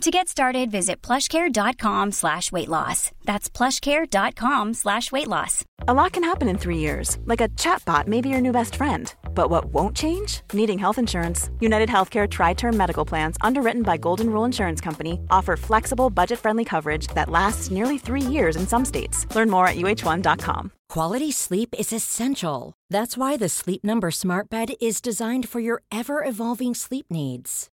To get started, visit plushcare.com slash weight loss. That's plushcare.com slash weight loss. A lot can happen in three years, like a chatbot may be your new best friend. But what won't change? Needing health insurance. United Healthcare Tri Term Medical Plans, underwritten by Golden Rule Insurance Company, offer flexible, budget friendly coverage that lasts nearly three years in some states. Learn more at uh1.com. Quality sleep is essential. That's why the Sleep Number Smart Bed is designed for your ever evolving sleep needs.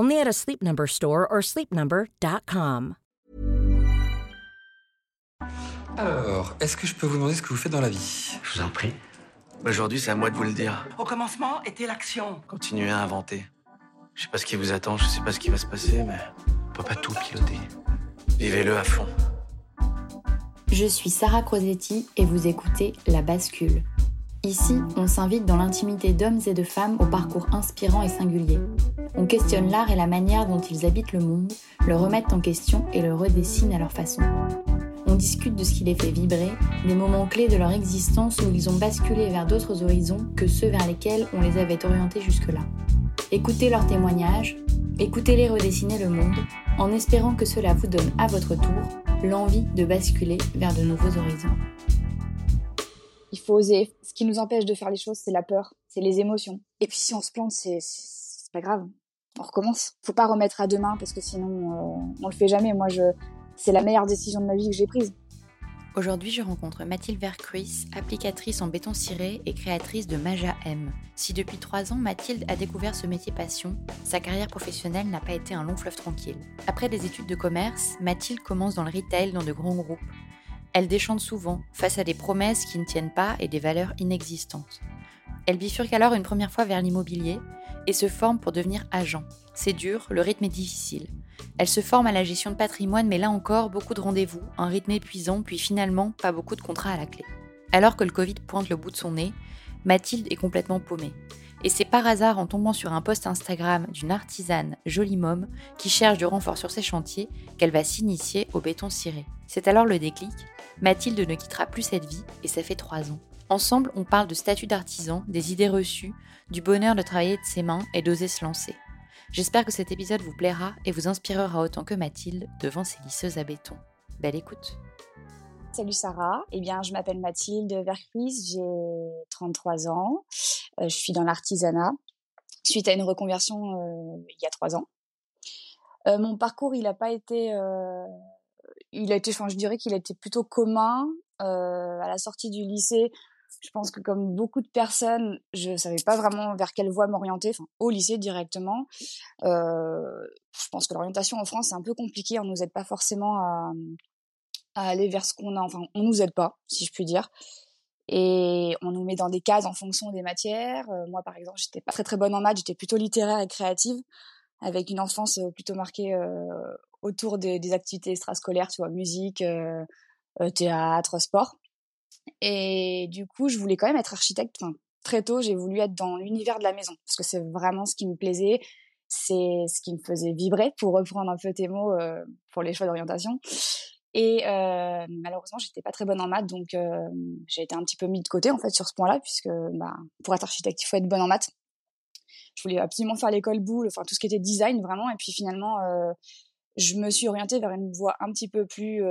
Only at a Sleep Number store or sleepnumber.com. Alors, est-ce que je peux vous demander ce que vous faites dans la vie? Je vous en prie. Aujourd'hui, c'est à moi de vous le dire. Au commencement était l'action. Continuez à inventer. Je sais pas ce qui vous attend, je sais pas ce qui va se passer, mais on peut pas tout piloter. Vivez-le à fond. Je suis Sarah Crosetti et vous écoutez La Bascule. Ici, on s'invite dans l'intimité d'hommes et de femmes au parcours inspirant et singulier. On questionne l'art et la manière dont ils habitent le monde, le remettent en question et le redessinent à leur façon. On discute de ce qui les fait vibrer, des moments clés de leur existence où ils ont basculé vers d'autres horizons que ceux vers lesquels on les avait orientés jusque-là. Écoutez leurs témoignages, écoutez-les redessiner le monde, en espérant que cela vous donne à votre tour l'envie de basculer vers de nouveaux horizons. Il faut oser. Ce qui nous empêche de faire les choses, c'est la peur, c'est les émotions. Et puis si on se plante, c'est pas grave. On recommence. Faut pas remettre à demain parce que sinon euh, on le fait jamais. Moi, je c'est la meilleure décision de ma vie que j'ai prise. Aujourd'hui, je rencontre Mathilde Vercruis, applicatrice en béton ciré et créatrice de Maja M. Si depuis trois ans, Mathilde a découvert ce métier passion, sa carrière professionnelle n'a pas été un long fleuve tranquille. Après des études de commerce, Mathilde commence dans le retail dans de grands groupes. Elle déchante souvent, face à des promesses qui ne tiennent pas et des valeurs inexistantes. Elle bifurque alors une première fois vers l'immobilier et se forme pour devenir agent. C'est dur, le rythme est difficile. Elle se forme à la gestion de patrimoine, mais là encore, beaucoup de rendez-vous, un rythme épuisant, puis finalement, pas beaucoup de contrats à la clé. Alors que le Covid pointe le bout de son nez, Mathilde est complètement paumée. Et c'est par hasard en tombant sur un post Instagram d'une artisane jolie môme qui cherche du renfort sur ses chantiers qu'elle va s'initier au béton ciré. C'est alors le déclic. Mathilde ne quittera plus cette vie et ça fait trois ans. Ensemble, on parle de statut d'artisan, des idées reçues, du bonheur de travailler de ses mains et d'oser se lancer. J'espère que cet épisode vous plaira et vous inspirera autant que Mathilde devant ses lisseuses à béton. Belle écoute. Salut Sarah, eh bien je m'appelle Mathilde Vercruis, j'ai 33 ans, euh, je suis dans l'artisanat suite à une reconversion euh, il y a trois ans. Euh, mon parcours il n'a pas été, il a été, je dirais qu'il a été plutôt commun. À la sortie du lycée, je pense que comme beaucoup de personnes, je savais pas vraiment vers quelle voie m'orienter, enfin au lycée directement. Euh, je pense que l'orientation en France c'est un peu compliqué, on nous aide pas forcément à, à aller vers ce qu'on a, enfin on nous aide pas, si je puis dire. Et on nous met dans des cases en fonction des matières. Euh, moi par exemple, j'étais pas très très bonne en maths, j'étais plutôt littéraire et créative, avec une enfance euh, plutôt marquée euh, autour des, des activités extrascolaires, tu vois, musique, euh, euh, théâtre, sport. Et du coup, je voulais quand même être architecte. Très tôt, j'ai voulu être dans l'univers de la maison parce que c'est vraiment ce qui me plaisait, c'est ce qui me faisait vibrer, pour reprendre un peu tes mots euh, pour les choix d'orientation. Et euh, malheureusement, j'étais pas très bonne en maths, donc euh, j'ai été un petit peu mis de côté en fait sur ce point-là, puisque bah, pour être architecte, il faut être bonne en maths. Je voulais absolument faire l'école boule, enfin tout ce qui était design vraiment, et puis finalement, euh, je me suis orientée vers une voie un petit peu plus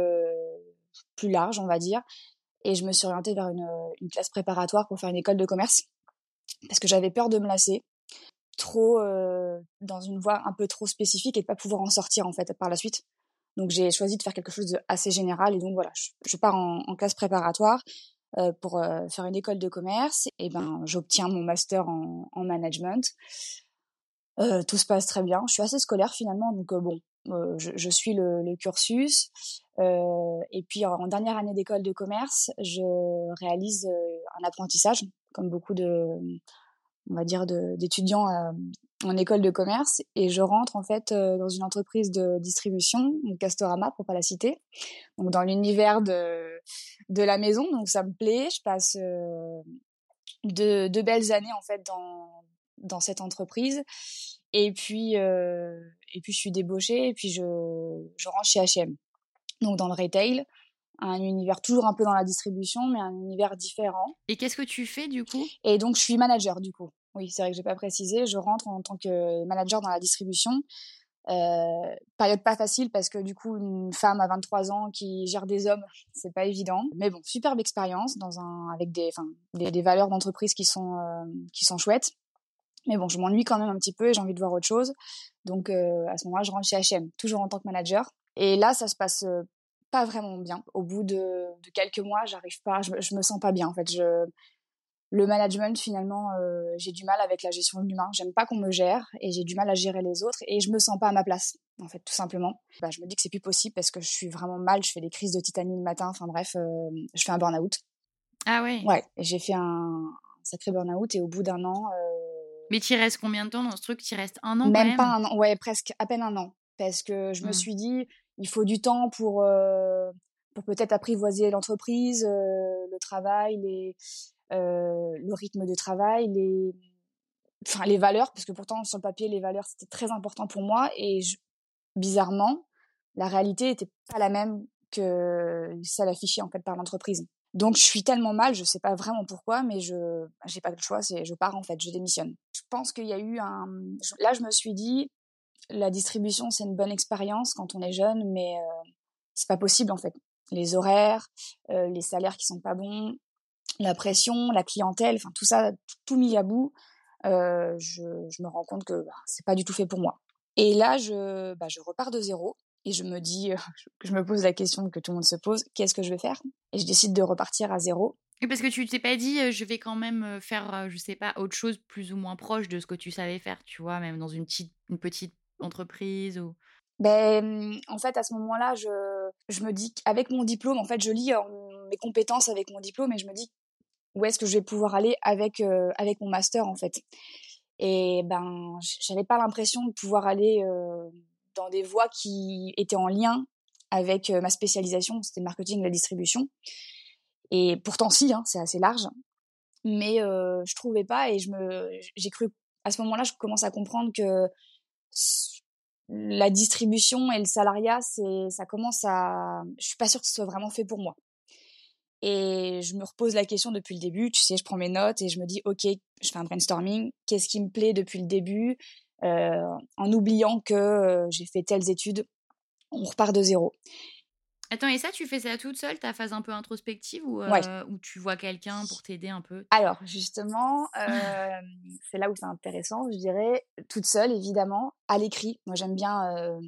plus large, on va dire, et je me suis orientée vers une, une classe préparatoire pour faire une école de commerce parce que j'avais peur de me lasser trop euh, dans une voie un peu trop spécifique et de pas pouvoir en sortir en fait par la suite. Donc j'ai choisi de faire quelque chose de assez général et donc voilà, je, pars en, classe préparatoire. pour faire une école de commerce. Et ben, j'obtiens mon master en, en management. tout se passe très bien. Je suis assez scolaire finalement, donc bon, je, je, suis le, cursus. et puis en dernière année d'école de commerce, je réalise un apprentissage, comme beaucoup de, on va dire, d'étudiants en école de commerce et je rentre en fait euh, dans une entreprise de distribution, Castorama pour pas la citer, donc dans l'univers de de la maison, donc ça me plaît. Je passe euh, de, belles années en fait dans dans cette entreprise et puis euh, et puis je suis débauchée et puis je je rentre chez H&M, donc dans le retail un univers toujours un peu dans la distribution, mais un univers différent. Et qu'est-ce que tu fais du coup? Et donc je suis manager du coup. Oui, c'est vrai que j'ai pas précisé. Je rentre en tant que manager dans la distribution. Euh, période pas facile parce que du coup une femme à 23 ans qui gère des hommes, c'est pas évident. Mais bon, superbe expérience dans un avec des enfin des, des, valeurs d'entreprise qui sont euh, qui sont chouettes. Mais bon, je m'ennuie quand même un petit peu et j'ai envie de voir autre chose. Donc euh, à ce moment-là, je rentre chez H&M, toujours en tant que manager. Et là, ça se passe euh, pas vraiment bien. Au bout de, de quelques mois, j'arrive pas, je, je, me sens pas bien. En fait, je le management finalement euh, j'ai du mal avec la gestion de l'humain j'aime pas qu'on me gère et j'ai du mal à gérer les autres et je me sens pas à ma place en fait tout simplement bah, je me dis que c'est plus possible parce que je suis vraiment mal je fais des crises de titanie le matin enfin bref je fais un burn out ah ouais ouais j'ai fait un, sacré burn out et au bout d'un an euh... mais tu restes combien de temps dans ce truc? Tu restes un an même, quand même pas un an ouais presque à peine un an parce que je me mmh. suis dit il faut du temps pour euh, pour peut-être apprivoiser l'entreprise euh, le travail les euh, le rythme de travail, les, enfin les valeurs, parce que pourtant sur le papier les valeurs c'était très important pour moi et bizarrement la réalité était pas la même que celle affichée en fait par l'entreprise. Donc je suis tellement mal, je sais pas vraiment pourquoi, mais je j'ai pas le choix, c'est je pars en fait, je démissionne. Je pense qu'il y a eu un là je me suis dit la distribution c'est une bonne expérience quand on est jeune, mais euh, c'est pas possible en fait. Les horaires, euh, les salaires qui sont pas bons, la pression, la clientèle, enfin tout ça, tout, mis à bout, euh, je, je, me rends compte que bah, c'est pas du tout fait pour moi. Et là, je, bah, je repars de zéro et je me dis, je me pose la question que tout le monde se pose, qu'est-ce que je vais faire? Et je décide de repartir à zéro. Et parce que tu t'es pas dit, je vais quand même faire, je sais pas, autre chose plus ou moins proche de ce que tu savais faire, tu vois, même dans une petite, une petite entreprise ou? Ben, en fait, à ce moment-là, je, je me dis qu'avec mon diplôme, en fait, je lis mes compétences avec mon diplôme et je me dis où est-ce que je vais pouvoir aller avec euh, avec mon master en fait. Et ben j'avais pas l'impression de pouvoir aller euh, dans des voies qui étaient en lien avec euh, ma spécialisation, c'était marketing et la distribution. Et pourtant si, hein, c'est assez large, mais je trouvais pas et je me j'ai cru à ce moment-là je commence à comprendre que la distribution et le salariat c'est ça commence à je suis pas sûre que ce soit vraiment fait pour moi et je me repose la question depuis le début. Tu sais, je prends mes notes et je me dis, OK, je fais un brainstorming. Qu'est-ce qui me plaît depuis le début? euh, En oubliant que euh, j'ai fait telles études, on repart de zéro. Attends, et ça, tu fais ça toute seule, ta phase un peu introspective ou, euh, ou tu vois quelqu'un pour t'aider un peu? Alors, justement, euh, c'est là où c'est intéressant, je dirais, toute seule, évidemment, à l'écrit. Moi, j'aime bien euh,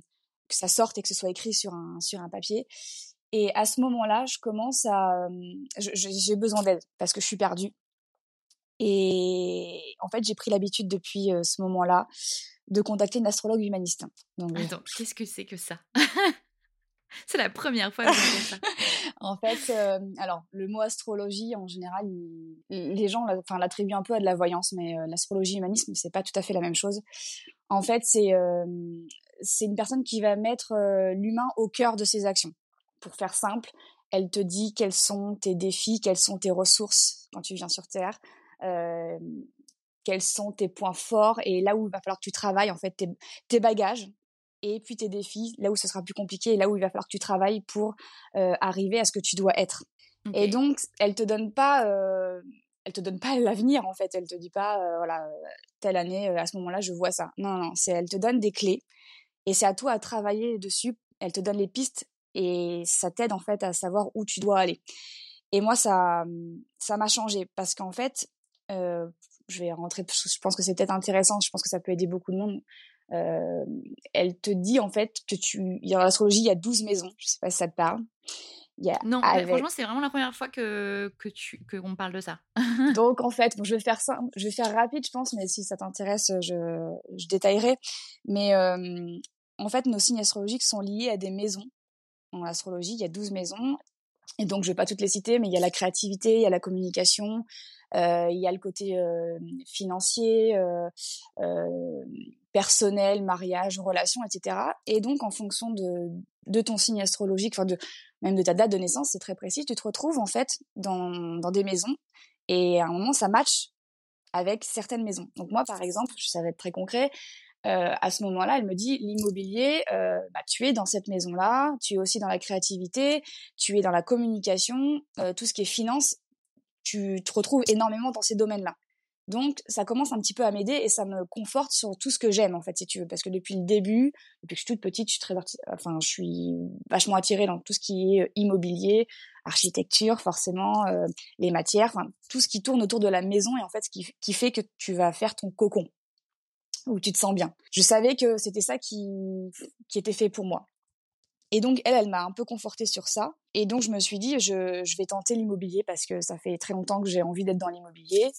que ça sorte et que ce soit écrit sur un, sur un papier. Et à ce moment-là, je commence à, j'ai besoin d'aide parce que je suis perdue. Et en fait, j'ai pris l'habitude depuis ce moment-là de contacter une astrologue humaniste. Donc, Attends, qu'est-ce que c'est que ça? C'est la première fois que je ça. en fait, alors le mot astrologie en général, les gens, l'attribuent un peu à de la voyance, mais l'astrologie humanisme, c'est pas tout à fait la même chose. En fait, c'est c'est une personne qui va mettre l'humain au cœur de ses actions pour faire simple, elle te dit quels sont tes défis, quelles sont tes ressources quand tu viens sur Terre, euh, quels sont tes points forts et là où il va falloir que tu travailles en fait tes, tes bagages et puis tes défis, là où ce sera plus compliqué et là où il va falloir que tu travailles pour euh, arriver à ce que tu dois être. Et donc, elle te donne pas, euh, elle te donne pas l'avenir en fait. Elle te dit pas, euh, voilà, telle année, à ce moment-là, je vois ça. Non, non, c'est elle te donne des clés et c'est à toi à travailler dessus. Elle te donne les pistes et ça t'aide en fait à savoir où tu dois aller. Et moi, ça, ça m'a changé parce qu'en fait, euh, je vais rentrer, je pense que c'est peut-être intéressant, je pense que ça peut aider beaucoup de monde. Euh, elle te dit en fait que tu, dans l'astrologie, il y a 12 maisons, je sais pas si ça te parle. non, franchement, c'est vraiment la première fois que, que tu que on parle de ça. Donc en fait, je vais faire ça, je vais faire rapide, je pense, mais si ça t'intéresse, je, je détaillerai. Mais en fait, nos signes astrologiques sont liés à des maisons. En astrologie, il y a 12 maisons. Et donc, je vais pas toutes les citer, mais il y a la créativité, il y a la communication, euh, il y a le côté euh, financier, euh, personnel, mariage, relation, etc. Et donc, en fonction de, ton signe astrologique, enfin même de ta date de naissance, c'est très précis. Tu te retrouves en fait dans, dans des maisons et à un moment, ça match avec certaines maisons. Donc moi, par exemple, ça va être très concret. Euh, à ce moment-là, elle me dit l'immobilier, euh, bah, tu es dans cette maison-là, tu es aussi dans la créativité, tu es dans la communication, euh, tout ce qui est finance, tu te retrouves énormément dans ces domaines-là. Donc, ça commence un petit peu à m'aider et ça me conforte sur tout ce que j'aime, en fait, si tu veux. Parce que depuis le début, depuis que je suis toute petite, je suis très, enfin, je suis vachement attirée dans tout ce qui est immobilier, architecture, forcément, euh, les matières, enfin, tout ce qui tourne autour de la maison et en fait, ce qui, qui fait que tu vas faire ton cocon où tu te sens bien. Je savais que c'était ça qui, qui était fait pour moi. Et donc, elle, elle m'a un peu confortée sur ça. Et donc, je me suis dit, je, je vais tenter l'immobilier parce que ça fait très longtemps que j'ai envie d'être dans l'immobilier.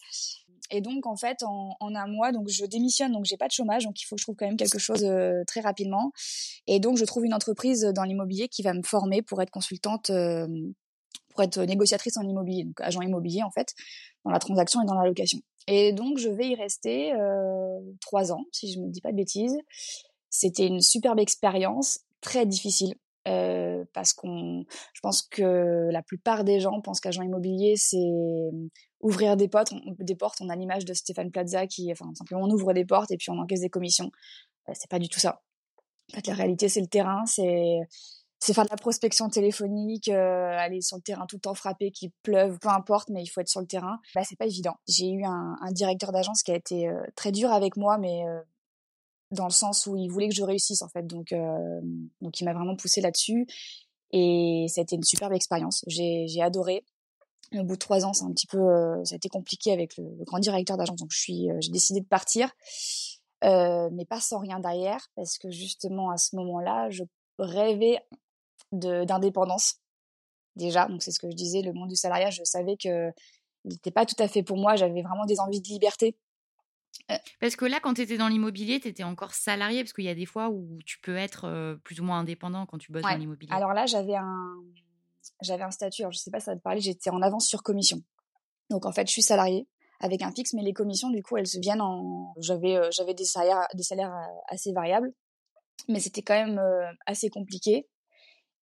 Et donc, en fait, en, un mois, donc je démissionne, donc j'ai pas de chômage, donc il faut que je trouve quand même quelque chose euh, très rapidement. Et donc, je trouve une entreprise dans l'immobilier qui va me former pour être consultante, euh, pour être négociatrice en immobilier, donc agent immobilier en fait, dans la transaction et dans la location. Et donc, je vais y rester euh, trois ans, si je me dis pas de bêtises. C'était une superbe expérience, très difficile. Euh, parce qu'on, je pense que la plupart des gens pensent qu'agent immobilier c'est ouvrir des portes, on, des portes. On a l'image de Stéphane Plaza qui, enfin simplement on ouvre des portes et puis on encaisse des commissions. Euh, c'est pas du tout ça. En fait, la réalité c'est le terrain, c'est c'est faire de la prospection téléphonique, euh, aller sur le terrain tout le temps frapper, qu'il pleuve, peu importe, mais il faut être sur le terrain. Bah, c'est pas évident. J'ai eu un, un directeur d'agence qui a été euh, très dur avec moi, mais euh, dans le sens où il voulait que je réussisse en fait. Donc, euh, donc il m'a vraiment poussé là-dessus. Et ça a été une superbe expérience. J'ai, j'ai adoré. Au bout de trois ans, c'est un petit peu, ça a été compliqué avec le, grand directeur d'agence. Donc je suis, j'ai décidé de partir. mais pas sans rien derrière, parce que justement à ce moment-là, je rêvais d'indépendance déjà. Donc c'est ce que je disais, le monde du salariat, je savais que n'était pas tout à fait pour moi. J'avais vraiment des envies de liberté. Euh parce que là, quand tu étais dans l'immobilier, tu étais encore salarié, parce qu'il y a des fois où tu peux être plus ou moins indépendant quand tu bosses dans l'immobilier. Alors là, j'avais un, j'avais un statut, alors je sais pas si ça va te parler, j'étais en avance sur commission. Donc en fait, je suis salarié avec un fixe, mais les commissions, du coup, elles se viennent en. J'avais, j'avais des salaires, des salaires assez variables, mais c'était quand même assez compliqué.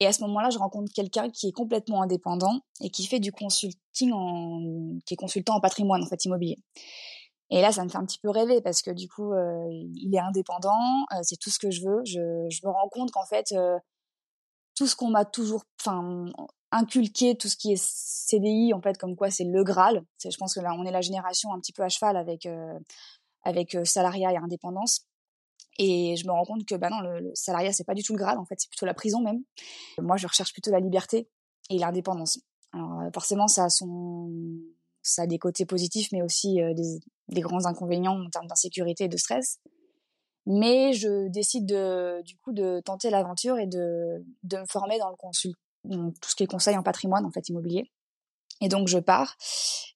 Et à ce moment-là, je rencontre quelqu'un qui est complètement indépendant et qui fait du consulting en, qui est consultant en patrimoine, en fait, immobilier. Et là, ça me fait un petit peu rêver parce que du coup, euh, il est indépendant, euh, c'est tout ce que je veux. Je, me rends compte qu'en fait, euh, tout ce qu'on m'a toujours, enfin, inculqué, tout ce qui est CDI, en fait, comme quoi c'est le Graal. Je pense que là, on est la génération un petit peu à cheval avec avec salariat et indépendance. Et je me rends compte que bah non, le, salariat c'est pas du tout le grade en fait, c'est plutôt la prison même. Moi, je recherche plutôt la liberté et l'indépendance. Alors euh, forcément, ça a son, ça a des côtés positifs, mais aussi euh, des, des, grands inconvénients en termes d'insécurité et de stress. Mais je décide de, du coup de tenter l'aventure et de, de me former dans le consul, dans tout ce qui est conseil en patrimoine en fait immobilier. Et donc je pars.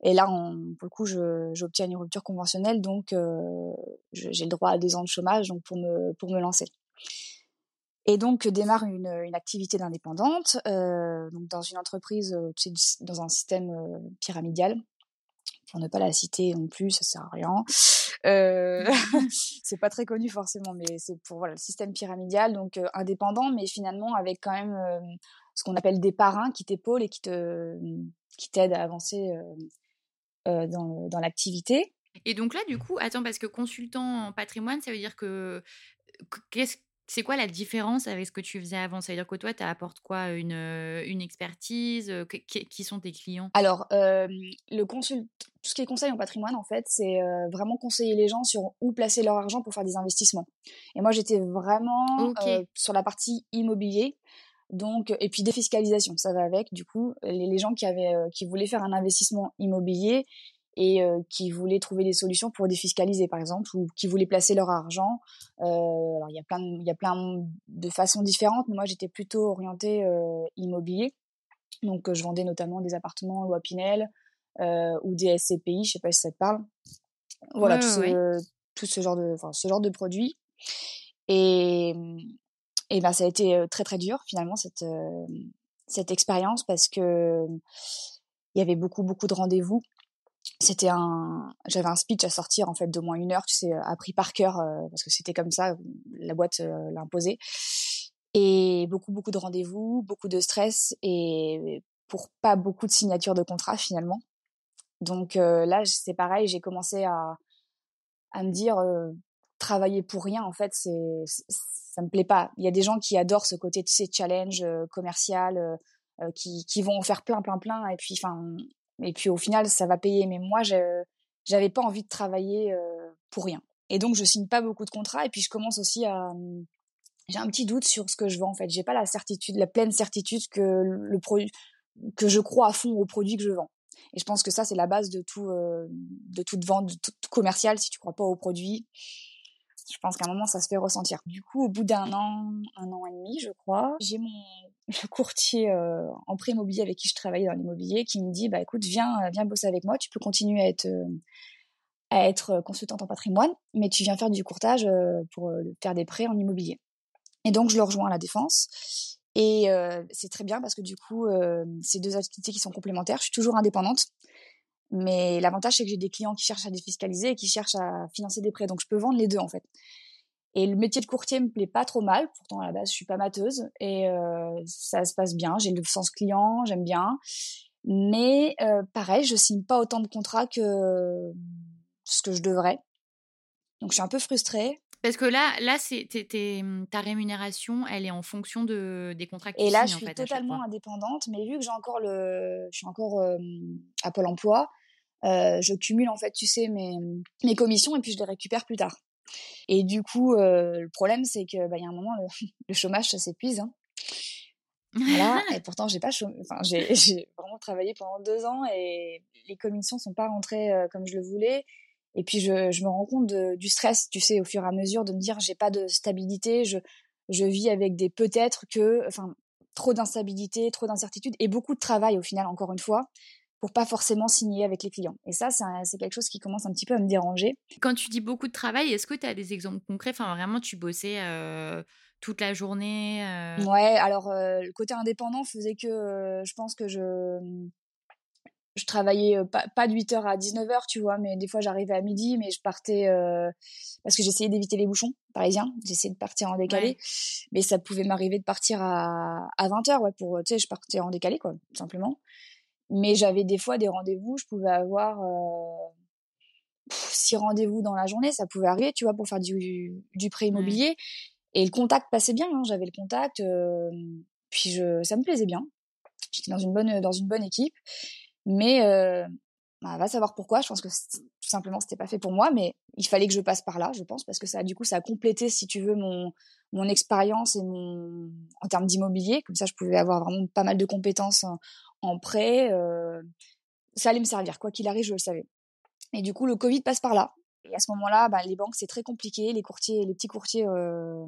Et là, pour le coup, j'obtiens une rupture conventionnelle, donc euh, j'ai le droit à deux ans de chômage, donc pour me pour me lancer. Et donc démarre une, une activité d'indépendante, euh, donc dans une entreprise, euh, dans un système euh, pyramidal. Pour ne pas la citer non plus, ça sert à rien. C'est pas très connu forcément, mais c'est pour voilà le système pyramidal, donc indépendant, mais finalement avec quand même ce qu'on appelle des parrains qui t'épaulent et qui te qui t'aide à avancer euh, dans, dans l'activité. Et donc là, du coup, attends, parce que consultant en patrimoine, ça veut dire que qu'est-ce c'est quoi la différence avec ce que tu faisais avant? Ça veut dire que toi, tu apportes quoi une, une expertise Qui sont tes clients? Alors, euh, le consult... tout ce qui est conseil en patrimoine, en fait, c'est euh, vraiment conseiller les gens sur où placer leur argent pour faire des investissements. Et moi, j'étais vraiment euh, sur la partie immobilier. Donc, et puis défiscalisation, ça va avec. Du coup, les, les gens qui avaient, euh, qui voulaient faire un investissement immobilier et euh, qui voulaient trouver des solutions pour défiscaliser, par exemple, ou qui voulaient placer leur argent. Euh, alors, il y a plein, il y a plein de façons différentes, mais moi, j'étais plutôt orientée immobilier. Donc, je vendais notamment des appartements loi Pinel ou des SCPI, je sais pas si ça te parle. Voilà, tout, ce, tout, ce, genre de, ce genre de produits. Et, et ben, ça a été très très dur finalement cette, cette expérience parce que il y avait beaucoup beaucoup de rendez-vous. C'était un j'avais un speech à sortir en fait de moins une heure tu sais appris par cœur parce que c'était comme ça la boîte l'a imposé et beaucoup beaucoup de rendez-vous beaucoup de stress et pour pas beaucoup de signatures de contrat finalement. Donc là c'est pareil j'ai commencé à à me dire travailler pour rien en fait c'est ça me plaît pas il y a des gens qui adorent ce côté de ces challenges commercial qui, qui vont en faire plein plein plein et puis enfin et puis au final, ça va payer. Mais moi, j'avais pas envie de travailler euh, pour rien. Et donc, je signe pas beaucoup de contrats. Et puis, je commence aussi à. Hum, j'ai un petit doute sur ce que je vends, en fait. J'ai pas la certitude, la pleine certitude que le produit, que je crois à fond au produit que je vends. Et je pense que ça, c'est la base de tout, euh, de toute vente, de tout commercial. Si tu crois pas au produit, je pense qu'à un moment, ça se fait ressentir. Du coup, au bout d'un an, un an et demi, je crois, j'ai mon le courtier euh, en prêt immobilier avec qui je travaillais dans l'immobilier qui me dit bah écoute viens euh, viens bosser avec moi. Tu peux continuer à être euh, à être consultante en patrimoine mais tu viens faire du courtage pour faire des prêts en immobilier. Et donc je le rejoins à la défense. Et c'est très bien parce que du coup c'est deux activités qui sont complémentaires je suis toujours indépendante mais l'avantage c'est que j'ai des clients qui cherchent à défiscaliser et qui cherchent à financer des prêts donc je peux vendre les deux en fait et le métier de courtier me plaît pas trop mal. Pourtant, à la base, je suis pas mateuse et euh, ça se passe bien. J'ai le sens client, j'aime bien. Mais euh, pareil, je signe pas autant de contrats que ce que je devrais. Donc, je suis un peu frustrée. Parce que là, là, c'est ta rémunération, elle est en fonction de des contrats que Et là, je suis totalement indépendante, mais vu que j'ai encore le, je suis encore euh, à Pôle Emploi, euh, je cumule en fait, tu sais, mes mes commissions et puis je les récupère plus tard. Et du coup, euh, le problème, c'est que bah, y a un moment, le, chômage, ça s'épuise. Hein. Voilà. et pourtant, j'ai pas enfin, j'ai vraiment travaillé pendant deux ans et les commissions sont pas rentrées euh, comme je le voulais. Et puis, je, je me rends compte de, du stress, tu sais, au fur et à mesure, de me dire, j'ai pas de stabilité, je, je vis avec des peut-être que, enfin, trop d'instabilité, trop d'incertitude et beaucoup de travail au final, encore une fois pour pas forcément signer avec les clients. Et ça, c'est quelque chose qui commence un petit peu à me déranger. Quand tu dis beaucoup de travail, est-ce que tu as des exemples concrets? Enfin, vraiment, tu bossais euh, toute la journée euh? Ouais, alors euh, le côté indépendant faisait que je pense que je je travaillais pas, pas de 8h à 19h, tu vois, mais des fois j'arrivais à midi, mais je partais parce que j'essayais d'éviter les bouchons parisiens, j'essayais de partir en décalé, mais ça pouvait m'arriver de partir à, à 20h, ouais, pour, tu sais, je partais en décalé, quoi, tout simplement. Mais j'avais des fois des rendez-vous, je pouvais avoir euh, six rendez-vous dans la journée, ça pouvait arriver, tu vois, pour faire du, du prêt mmh. immobilier. Et le contact passait bien, hein, j'avais le contact, euh, puis je, ça me plaisait bien. J'étais dans une bonne, dans une bonne équipe, mais euh, bah, va savoir pourquoi. Je pense que tout simplement c'était pas fait pour moi, mais il fallait que je passe par là, je pense, parce que ça, du coup, ça a complété, si tu veux, mon mon expérience et mon en termes d'immobilier. Comme ça, je pouvais avoir vraiment pas mal de compétences en prêt. Euh, ça allait me servir, quoi qu'il arrive, je le savais. Et du coup, le Covid passe par là. Et à ce moment-là, bah, les banques, c'est très compliqué. Les courtiers, les petits courtiers, euh,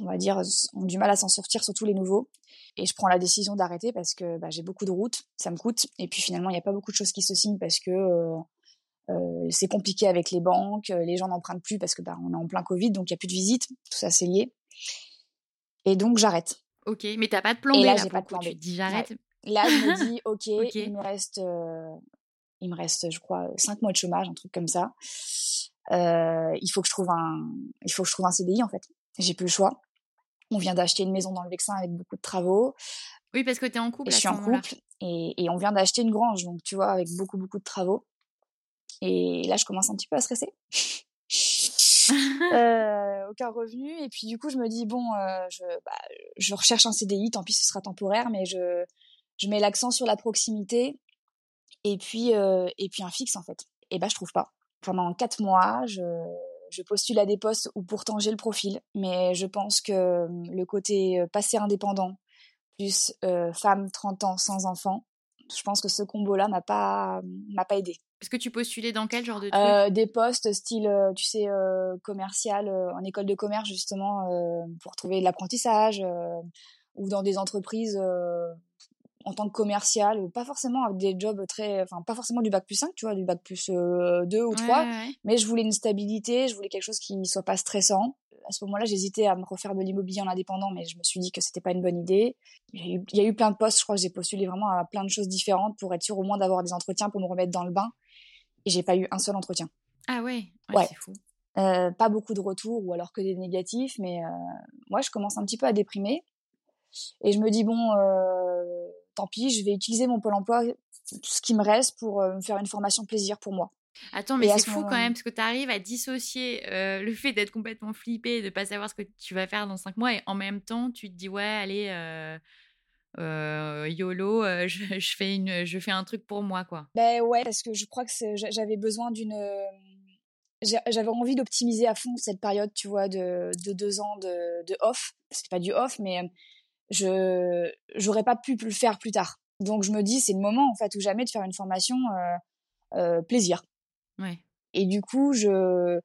on va dire, ont du mal à s'en sortir, surtout les nouveaux. Et je prends la décision d'arrêter parce que bah, j'ai beaucoup de routes, ça me coûte. Et puis finalement, il n'y a pas beaucoup de choses qui se signent parce que euh, c'est compliqué avec les banques, les gens n'empruntent plus parce que bah, on est en plein Covid, donc il n'y a plus de visites, tout ça c'est lié. Et donc j'arrête. Ok, mais t'as pas de plan B là, j'ai pas de plan B. Tu dis j'arrête. Là, je me dis, ok, il me reste, euh, il me reste, je crois, cinq mois de chômage, un truc comme ça. Euh, il faut que je trouve un, il faut que je trouve un CDI en fait. J'ai plus le choix. On vient d'acheter une maison dans le Vexin avec beaucoup de travaux. Oui, parce que tu es en couple. je suis en couple et, et, on vient d'acheter une grange, donc tu vois, avec beaucoup beaucoup de travaux. Et là, je commence un petit peu à stresser. euh, aucun revenu et puis du coup je me dis bon euh, je, bah, je recherche un CDI tant pis ce sera temporaire mais je je mets l'accent sur la proximité et puis euh, et puis un fixe en fait. Et ben je trouve pas. Pendant quatre mois, je, je postule à des postes où pourtant j'ai le profil, mais je pense que euh, le côté euh, passé indépendant plus femme 30 ans sans enfant, je pense que ce combo-là m'a pas m'a pas aidé. Est-ce que tu postulais dans quel genre de truc? Des postes style, tu sais, commercial, en école de commerce justement, pour trouver de l'apprentissage, ou dans des entreprises en tant que commercial, pas forcément avec des jobs très, enfin pas forcément du bac plus 5, tu vois, du bac plus 2 ou 3, mais je voulais une stabilité, je voulais quelque chose qui ne soit pas stressant. À ce moment-là, j'hésitais à me refaire de l'immobilier en indépendant, mais je me suis dit que c'était pas une bonne idée. Il y, a eu, il y a eu plein de postes, je crois que j'ai postulé vraiment à plein de choses différentes pour être sûr au moins d'avoir des entretiens pour me remettre dans le bain. Et j'ai pas eu un seul entretien. Ah ouais, ouais, c'est fou. Euh, pas beaucoup de retours ou alors que des négatifs, mais euh, moi je commence un petit peu à déprimer et je me dis bon, euh, tant pis, je vais utiliser mon pôle emploi, ce qui me reste pour me faire une formation plaisir pour moi. Attends, mais c'est fou quand même, parce que tu arrives à dissocier le fait d'être complètement flippé, de pas savoir ce que tu vas faire dans cinq mois, et en même temps, tu te dis, ouais, allez, YOLO, je, je, fais une, je fais un truc pour moi, quoi. Ben ouais, parce que je crois que j'avais besoin d'une j'avais envie d'optimiser à fond cette période, tu vois, de, de deux ans de, de off. C'était pas du off, mais je j'aurais pas pu le faire plus tard. Donc je me dis, c'est le moment en fait ou jamais de faire une formation euh, euh, plaisir. Ouais. Et du coup, je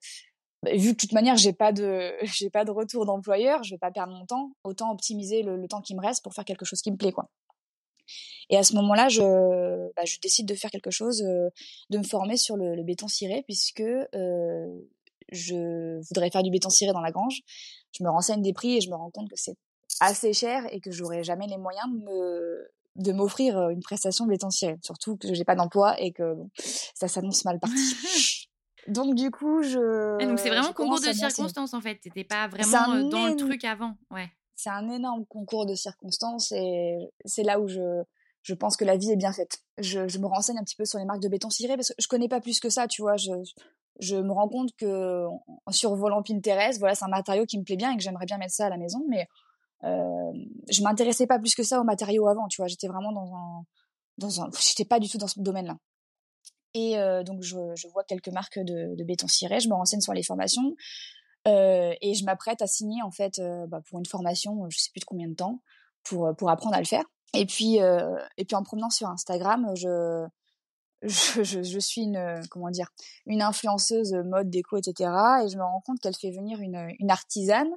bah, vu que de toute manière j'ai pas de j'ai pas de retour d'employeur, je vais pas perdre mon temps. Autant optimiser le, le temps qui me reste pour faire quelque chose qui me plaît, quoi. Et à ce moment-là, je, bah, je décide de faire quelque chose, euh, de me former sur le, béton ciré, puisque euh, je voudrais faire du béton ciré dans la grange. Je me renseigne des prix et je me rends compte que c'est assez cher et que j'aurais jamais les moyens de me de m'offrir une prestation ciré. Surtout que j'ai pas d'emploi et que bon, ça s'annonce mal parti. donc du coup, je. donc c'est vraiment concours de circonstances en fait. T'étais pas vraiment dans le truc avant, ouais. C'est un énorme concours de circonstances et c'est là où je je pense que la vie est bien faite. Je, je, me renseigne un petit peu sur les marques de béton ciré parce que je connais pas plus que ça, tu vois. Je, je me rends compte que en survolant Pinterest, voilà, c'est un matériau qui me plaît bien et que j'aimerais bien mettre ça à la maison, mais euh, je m'intéressais pas plus que ça aux matériaux avant, tu vois. J'étais vraiment dans un, dans un, j'étais pas du tout dans ce domaine-là. Et euh, donc je, je, vois quelques marques de, béton ciré, je me renseigne sur les formations euh, et je m'apprête à signer en fait euh, bah, pour une formation, je sais plus de combien de temps, pour pour apprendre à le faire. Et puis, et puis en promenant sur Instagram, je, je, je, je, suis une comment dire une influenceuse mode déco etc et je me rends compte qu'elle fait venir une, une artisane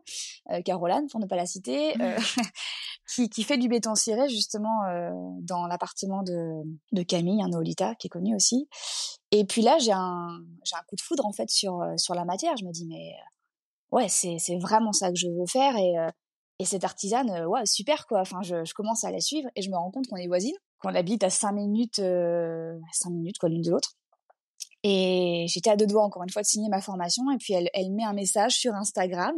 euh, Caroline pour ne pas la citer euh, qui, qui fait du béton ciré justement euh, dans l'appartement de, de Camille un Néolita qui est connu aussi. Et puis là j'ai un j'ai un coup de foudre en fait sur sur la matière. Je me dis mais ouais c'est c'est vraiment ça que je veux faire et et cette artisane, euh, ouais, super quoi. Enfin, je, je, commence à la suivre et je me rends compte qu'on est voisines, qu'on habite à 5 minutes, euh, 5 minutes quoi, l'une de l'autre. Et j'étais à deux doigts encore une fois de signer ma formation et puis elle, elle met un message sur Instagram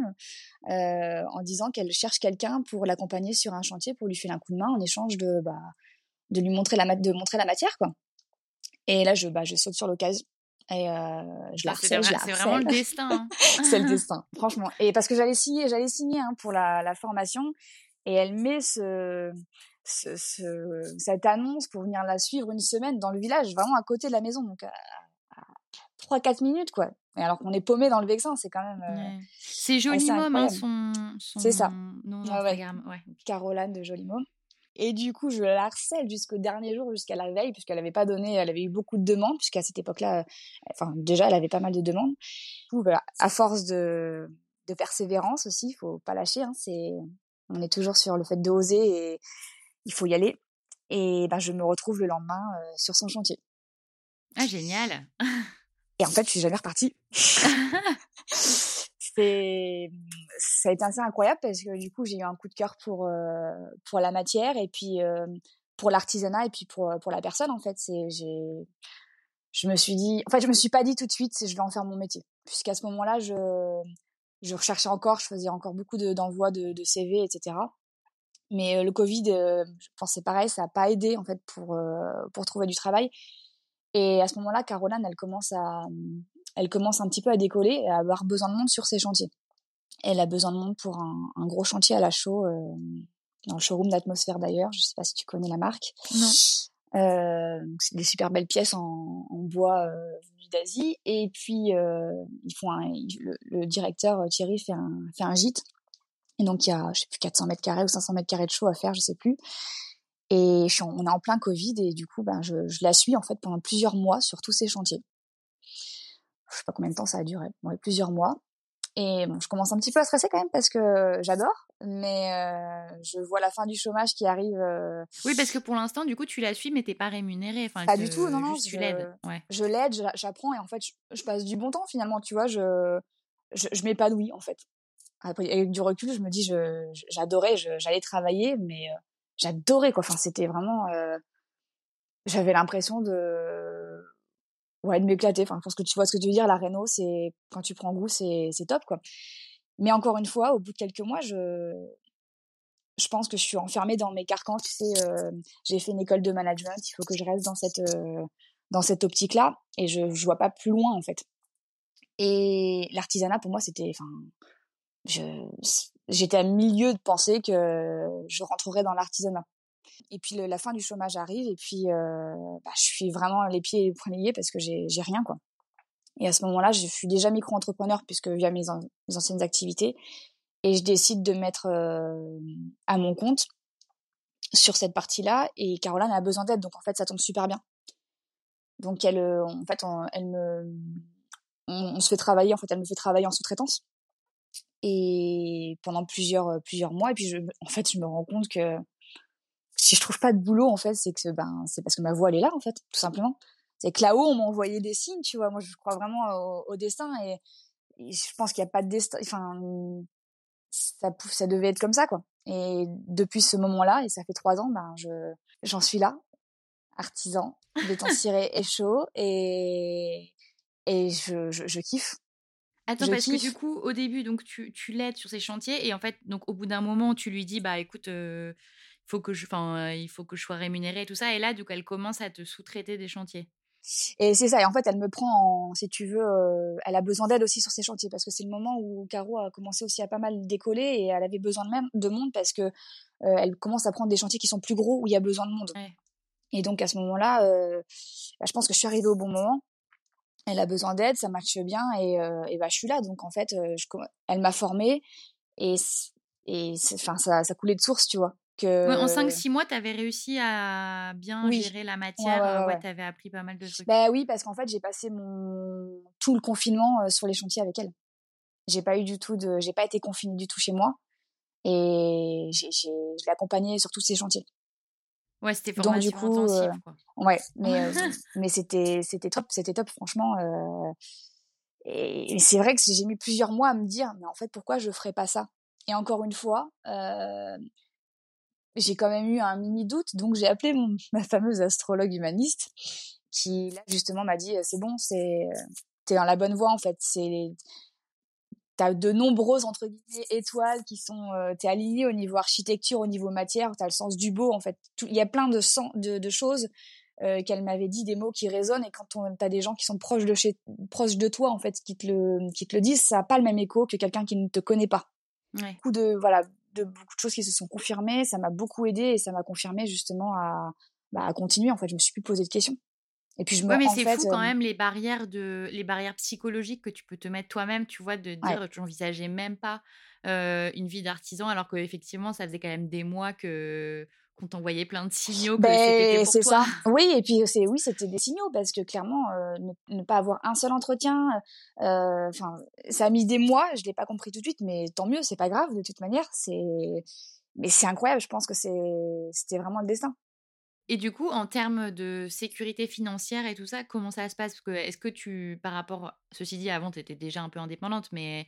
euh, en disant qu'elle cherche quelqu'un pour l'accompagner sur un chantier pour lui filer un coup de main en échange de bah, de lui montrer la de montrer la matière quoi. Et là je bah je saute sur l'occasion et euh, je la harcèle, C'est vraiment le destin. Hein. c'est le destin, franchement. Et parce que j'allais signer, j'allais signer hein, pour la, la, formation, et elle met ce, ce, ce, cette annonce pour venir la suivre une semaine dans le village, vraiment à côté de la maison, donc à, 3-4 minutes, quoi. Et alors qu'on est paumé dans le Vexin, c'est quand même. Euh, c'est Jolimom, hein, son, son. C'est ça. Non, ouais. ouais. Caroline de Jolimom. Et du coup, je la harcèle jusqu'au dernier jour, jusqu'à la veille, puisqu'elle n'avait pas donné, elle avait eu beaucoup de demandes, puisqu'à cette époque-là, enfin, déjà, elle avait pas mal de demandes. Du coup, voilà, à force de, de persévérance aussi, il faut pas lâcher, hein, c'est, on est toujours sur le fait d'oser et il faut y aller. Et ben, je me retrouve le lendemain euh, sur son chantier. Ah, génial! Et en fait, je suis jamais repartie. c'est ça a été assez incroyable parce que du coup j'ai eu un coup de cœur pour euh, pour la matière et puis euh, pour l'artisanat et puis pour pour la personne en fait c'est j'ai je me suis dit en fait je me suis pas dit tout de suite je vais en faire mon métier puisqu'à ce moment-là je je recherchais encore je faisais encore beaucoup d'envois de, de, CV etc mais euh, le Covid je pensais pareil ça a pas aidé en fait pour pour trouver du travail et à ce moment-là Caroline elle commence à elle commence un petit peu à décoller et à avoir besoin de monde sur ses chantiers. Elle a besoin de monde pour un, un gros chantier à la chaux, euh, dans le showroom d'Atmosphère d'ailleurs. Je sais pas si tu connais la marque. Non. Euh, c'est des super belles pièces en, en bois euh, d'Asie. Et puis, euh, ils font un, le, le, directeur euh, Thierry fait un, fait un gîte. Et donc, il y a, je sais plus, 400 mètres carrés ou 500 mètres carrés de show à faire, je sais plus. Et je suis on est en plein Covid et du coup, ben, je, je la suis en fait pendant plusieurs mois sur tous ces chantiers je sais pas combien de temps ça a duré, plusieurs mois. Et bon, je commence un petit peu à stresser quand même parce que j'adore, mais euh, je vois la fin du chômage qui arrive. Euh, Oui, parce que pour l'instant, du coup, tu la suis, mais t'es pas rémunérée. Enfin, Pas du tout, non, non. juste tu l'aides. Ouais. Je l'aide, j'apprends et en fait, je, je passe du bon temps finalement, tu vois. Je, je, je m'épanouis en fait. Après, avec du recul, je me dis, j'adorais, j'allais travailler, mais euh, j'adorais quoi. Enfin, c'était vraiment. euh, J'avais l'impression de. Ouais, de m'éclater. Enfin, je pense que tu vois ce que tu veux dire. La réno, c'est quand tu prends goût, c'est c'est top quoi. Mais encore une fois, au bout de quelques mois, je je pense que je suis enfermée dans mes carcans. Tu sais, euh, j'ai fait une école de management. Il faut que je reste dans cette dans cette optique-là, et je je vois pas plus loin en fait. Et l'artisanat pour moi, c'était, enfin, j'étais à milieu de penser que je rentrerais dans l'artisanat. Et puis la fin du chômage arrive, et puis euh, bah, je suis vraiment les pieds et les poings liés parce que j'ai rien quoi. Et à ce moment-là, je suis déjà micro-entrepreneur puisque via mes, an- mes anciennes activités, et je décide de mettre euh, à mon compte sur cette partie-là. Et Caroline a besoin d'aide, donc en fait, ça tombe super bien. Donc elle, euh, en fait, elle me, on se fait travailler. En fait, elle me fait travailler en sous-traitance et pendant plusieurs plusieurs mois. Et puis, je, en fait, je me rends compte que si je trouve pas de boulot, en fait, c'est que ben c'est parce que ma voix elle est là, en fait, tout simplement. C'est que là-haut, on m'a envoyé des signes, tu vois. Moi, je crois vraiment au, au destin et, et je pense qu'il n'y a pas de destin. Enfin, ça, pou- ça devait être comme ça, quoi. Et depuis ce moment-là, et ça fait trois ans, ben je j'en suis là, artisan, béton ciré et chaud, et et je, je, je kiffe. Attends, parce que du coup, au début, donc tu, tu l'aides sur ces chantiers et en fait, donc au bout d'un moment, tu lui dis, bah écoute, euh, faut que je, euh, il faut que je sois rémunérée et tout ça. Et là, donc, elle commence à te sous-traiter des chantiers. Et c'est ça. Et en fait, elle me prend, en, si tu veux, euh, elle a besoin d'aide aussi sur ses chantiers parce que c'est le moment où Caro a commencé aussi à pas mal décoller et elle avait besoin de même de monde parce que euh, elle commence à prendre des chantiers qui sont plus gros où il y a besoin de monde. Ouais. Et donc à ce moment-là, euh, bah, je pense que je suis arrivée au bon moment. Elle a besoin d'aide, ça matche bien et, euh, et bah je suis là. Donc en fait, euh, je, elle m'a formée et et enfin ça, ça coulait de source, tu vois. Que Ouais, en 5-6 mois, tu avais réussi à bien Oui. gérer la matière. ouais, euh, ouais, Ouais, tu avais appris pas mal de trucs. Bah oui, parce qu'en fait, j'ai passé mon tout le confinement sur les chantiers avec elle. J'ai pas eu du tout de, j'ai pas été confinée du tout chez moi et j'ai, j'ai, je l'ai accompagnée sur tous ces chantiers. Ouais, c'était Donc du formation coup, euh, intensive, quoi. ouais, mais euh, mais c'était c'était top, c'était top franchement. euh, et, et c'est vrai que j'ai mis plusieurs mois à me dire, mais en fait, pourquoi je ferais pas ça? Et encore une fois, euh, j'ai quand même eu un mini doute, donc j'ai appelé mon, ma fameuse astrologue humaniste, qui là justement m'a dit, c'est bon, c'est t'es dans la bonne voie en fait. C'est de nombreuses entre guillemets étoiles qui sont euh, t'es aligné au niveau architecture, au niveau matière, t'as le sens du beau en fait. Il y a plein de sens, de, de choses euh, qu'elle m'avait dit, des mots qui résonnent et quand on t'as des gens qui sont proches de chez proches de toi en fait, qui te le qui te le disent, ça a pas le même écho que quelqu'un qui ne te connaît pas Ouais. beaucoup de voilà de beaucoup de choses qui se sont confirmées ça m'a beaucoup aidé et ça m'a confirmé justement à bah, à continuer en fait je me suis plus posé de questions et puis je me Ouais, mais c'est fait fou quand euh, même les barrières de les barrières psychologiques que tu peux te mettre toi-même, tu vois, de dire Ouais. j'envisageais même pas euh, une vie d'artisan alors qu'effectivement ça faisait quand même des mois que qu'on t'envoyait plein de signaux que ben c'est ça. oui et puis c'est oui c'était des signaux parce que clairement euh, ne, ne pas avoir un seul entretien enfin ça a mis des mois je l'ai pas compris tout de suite mais tant mieux c'est pas grave de toute manière c'est mais c'est incroyable je pense que c'est c'était vraiment le destin Et du coup, en termes de sécurité financière et tout ça, comment ça se passe? Parce que est-ce que tu, par rapport, ceci dit, avant, tu étais déjà un peu indépendante, mais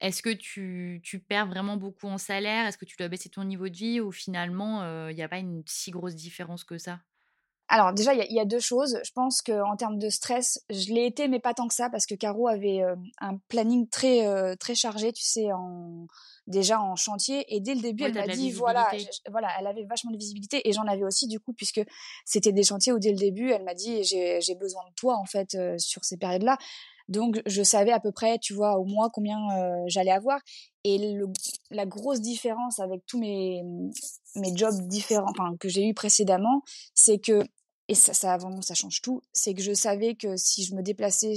est-ce que tu, tu perds vraiment beaucoup en salaire? Est-ce que tu dois baisser ton niveau de vie ou finalement, il n'y a pas une si grosse différence que ça? Alors déjà, il y, y a deux choses. Je pense qu'en termes de stress, je l'ai été, mais pas tant que ça, parce que Caro avait euh, un planning très euh, très chargé, tu sais, en déjà en chantier. Et dès le début, Ouais, elle m'a dit voilà, je- voilà, elle avait vachement de visibilité, et j'en avais aussi du coup, puisque c'était des chantiers où dès le début, elle m'a dit j'ai besoin de toi en fait euh, sur ces périodes-là. Donc je savais à peu près, tu vois, au mois combien euh, j'allais avoir. Et le, la grosse différence avec tous mes mes jobs différents, enfin que j'ai eu précédemment, c'est que et ça, ça vraiment ça change tout c'est que je savais que si je me déplaçais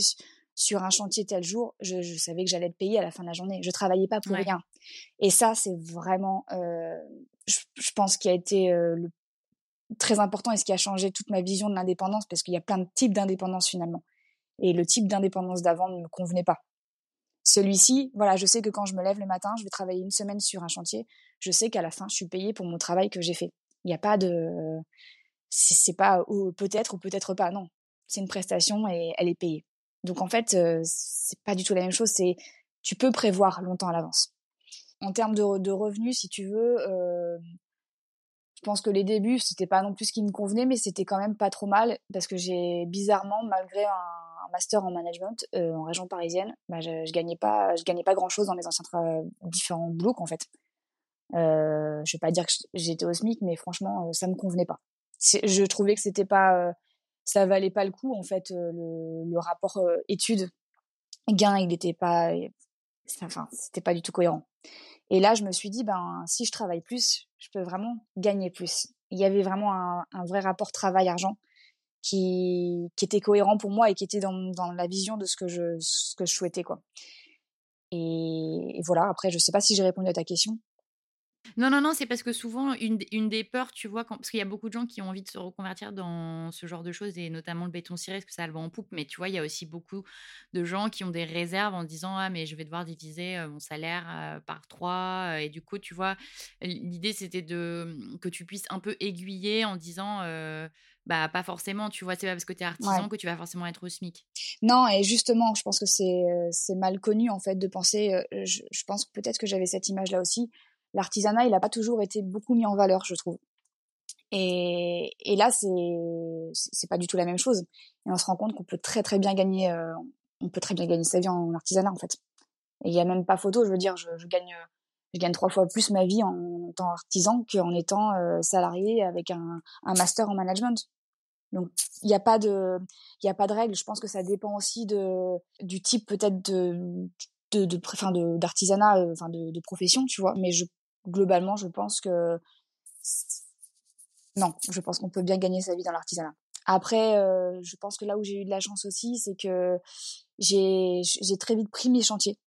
sur un chantier tel jour je, je savais que j'allais être payée à la fin de la journée je travaillais pas pour Ouais. rien et ça c'est vraiment euh, je, je pense qui a été euh, le, très important et ce qui a changé toute ma vision de l'indépendance parce qu'il y a plein de types d'indépendance finalement et le type d'indépendance d'avant ne me convenait pas Celui-ci, voilà, je sais que quand je me lève le matin, je vais travailler une semaine sur un chantier. Je sais qu'à la fin, je suis payée pour mon travail que j'ai fait. Il n'y a pas de, c'est pas peut-être ou peut-être pas. Non, c'est une prestation et elle est payée. Donc en fait, c'est pas du tout la même chose. C'est tu peux prévoir longtemps à l'avance. En termes de, de, revenus, si tu veux, euh, je pense que les débuts, c'était pas non plus ce qui me convenait, mais c'était quand même pas trop mal parce que j'ai bizarrement, malgré un, master en management euh, en région parisienne, bah, je, je, gagnais pas, je gagnais pas grand chose dans mes anciens différents boulots en fait. Je vais pas dire que j'étais au SMIC, mais franchement, ça me convenait pas. Je trouvais que c'était pas, ça valait pas le coup en fait. Le, le rapport études gain, il était pas, enfin, c'était pas du tout cohérent. Et là, je me suis dit, ben, si je travaille plus, je peux vraiment gagner plus. Il y avait vraiment un, un vrai rapport travail-argent qui, qui était cohérent pour moi et qui était dans, dans la vision de ce que je, ce que je souhaitais, quoi. Et, et voilà. Après, je sais pas si j'ai répondu à ta question. Non, non, non, c'est parce que souvent, une, une des peurs, tu vois, quand, parce qu'il y a beaucoup de gens qui ont envie de se reconvertir dans ce genre de choses, et notamment le béton ciré, parce que ça le vend en poupe, mais tu vois, il y a aussi beaucoup de gens qui ont des réserves en disant Ah, mais je vais devoir diviser mon salaire par trois. Et du coup, tu vois, l'idée, c'était de que tu puisses un peu aiguiller en disant bah pas forcément, tu vois, c'est pas parce que tu es artisan que tu vas forcément être au SMIC. Non, et justement, je pense que c'est mal connu en fait de penser je, je pense peut-être que j'avais cette image là aussi l'artisanat, il n'a pas toujours été beaucoup mis en valeur, je trouve. Et, et là, c'est pas du tout la même chose. Et on se rend compte qu'on peut très très bien gagner, euh, on peut très bien gagner sa vie en artisanat en fait. Et il y a même pas photo. Je veux dire, je, gagne je gagne trois fois plus ma vie en étant artisan qu'en étant euh, salarié avec un, un master en management. Donc il n'y a pas de il y a pas de règle. Je pense que ça dépend aussi de du type peut-être de de de d'artisanat euh, enfin de, de profession tu vois mais je globalement, je pense que non, je pense qu'on peut bien gagner sa vie dans l'artisanat. Après, euh, je pense que là où j'ai eu de la chance aussi, c'est que j'ai très vite pris mes chantiers,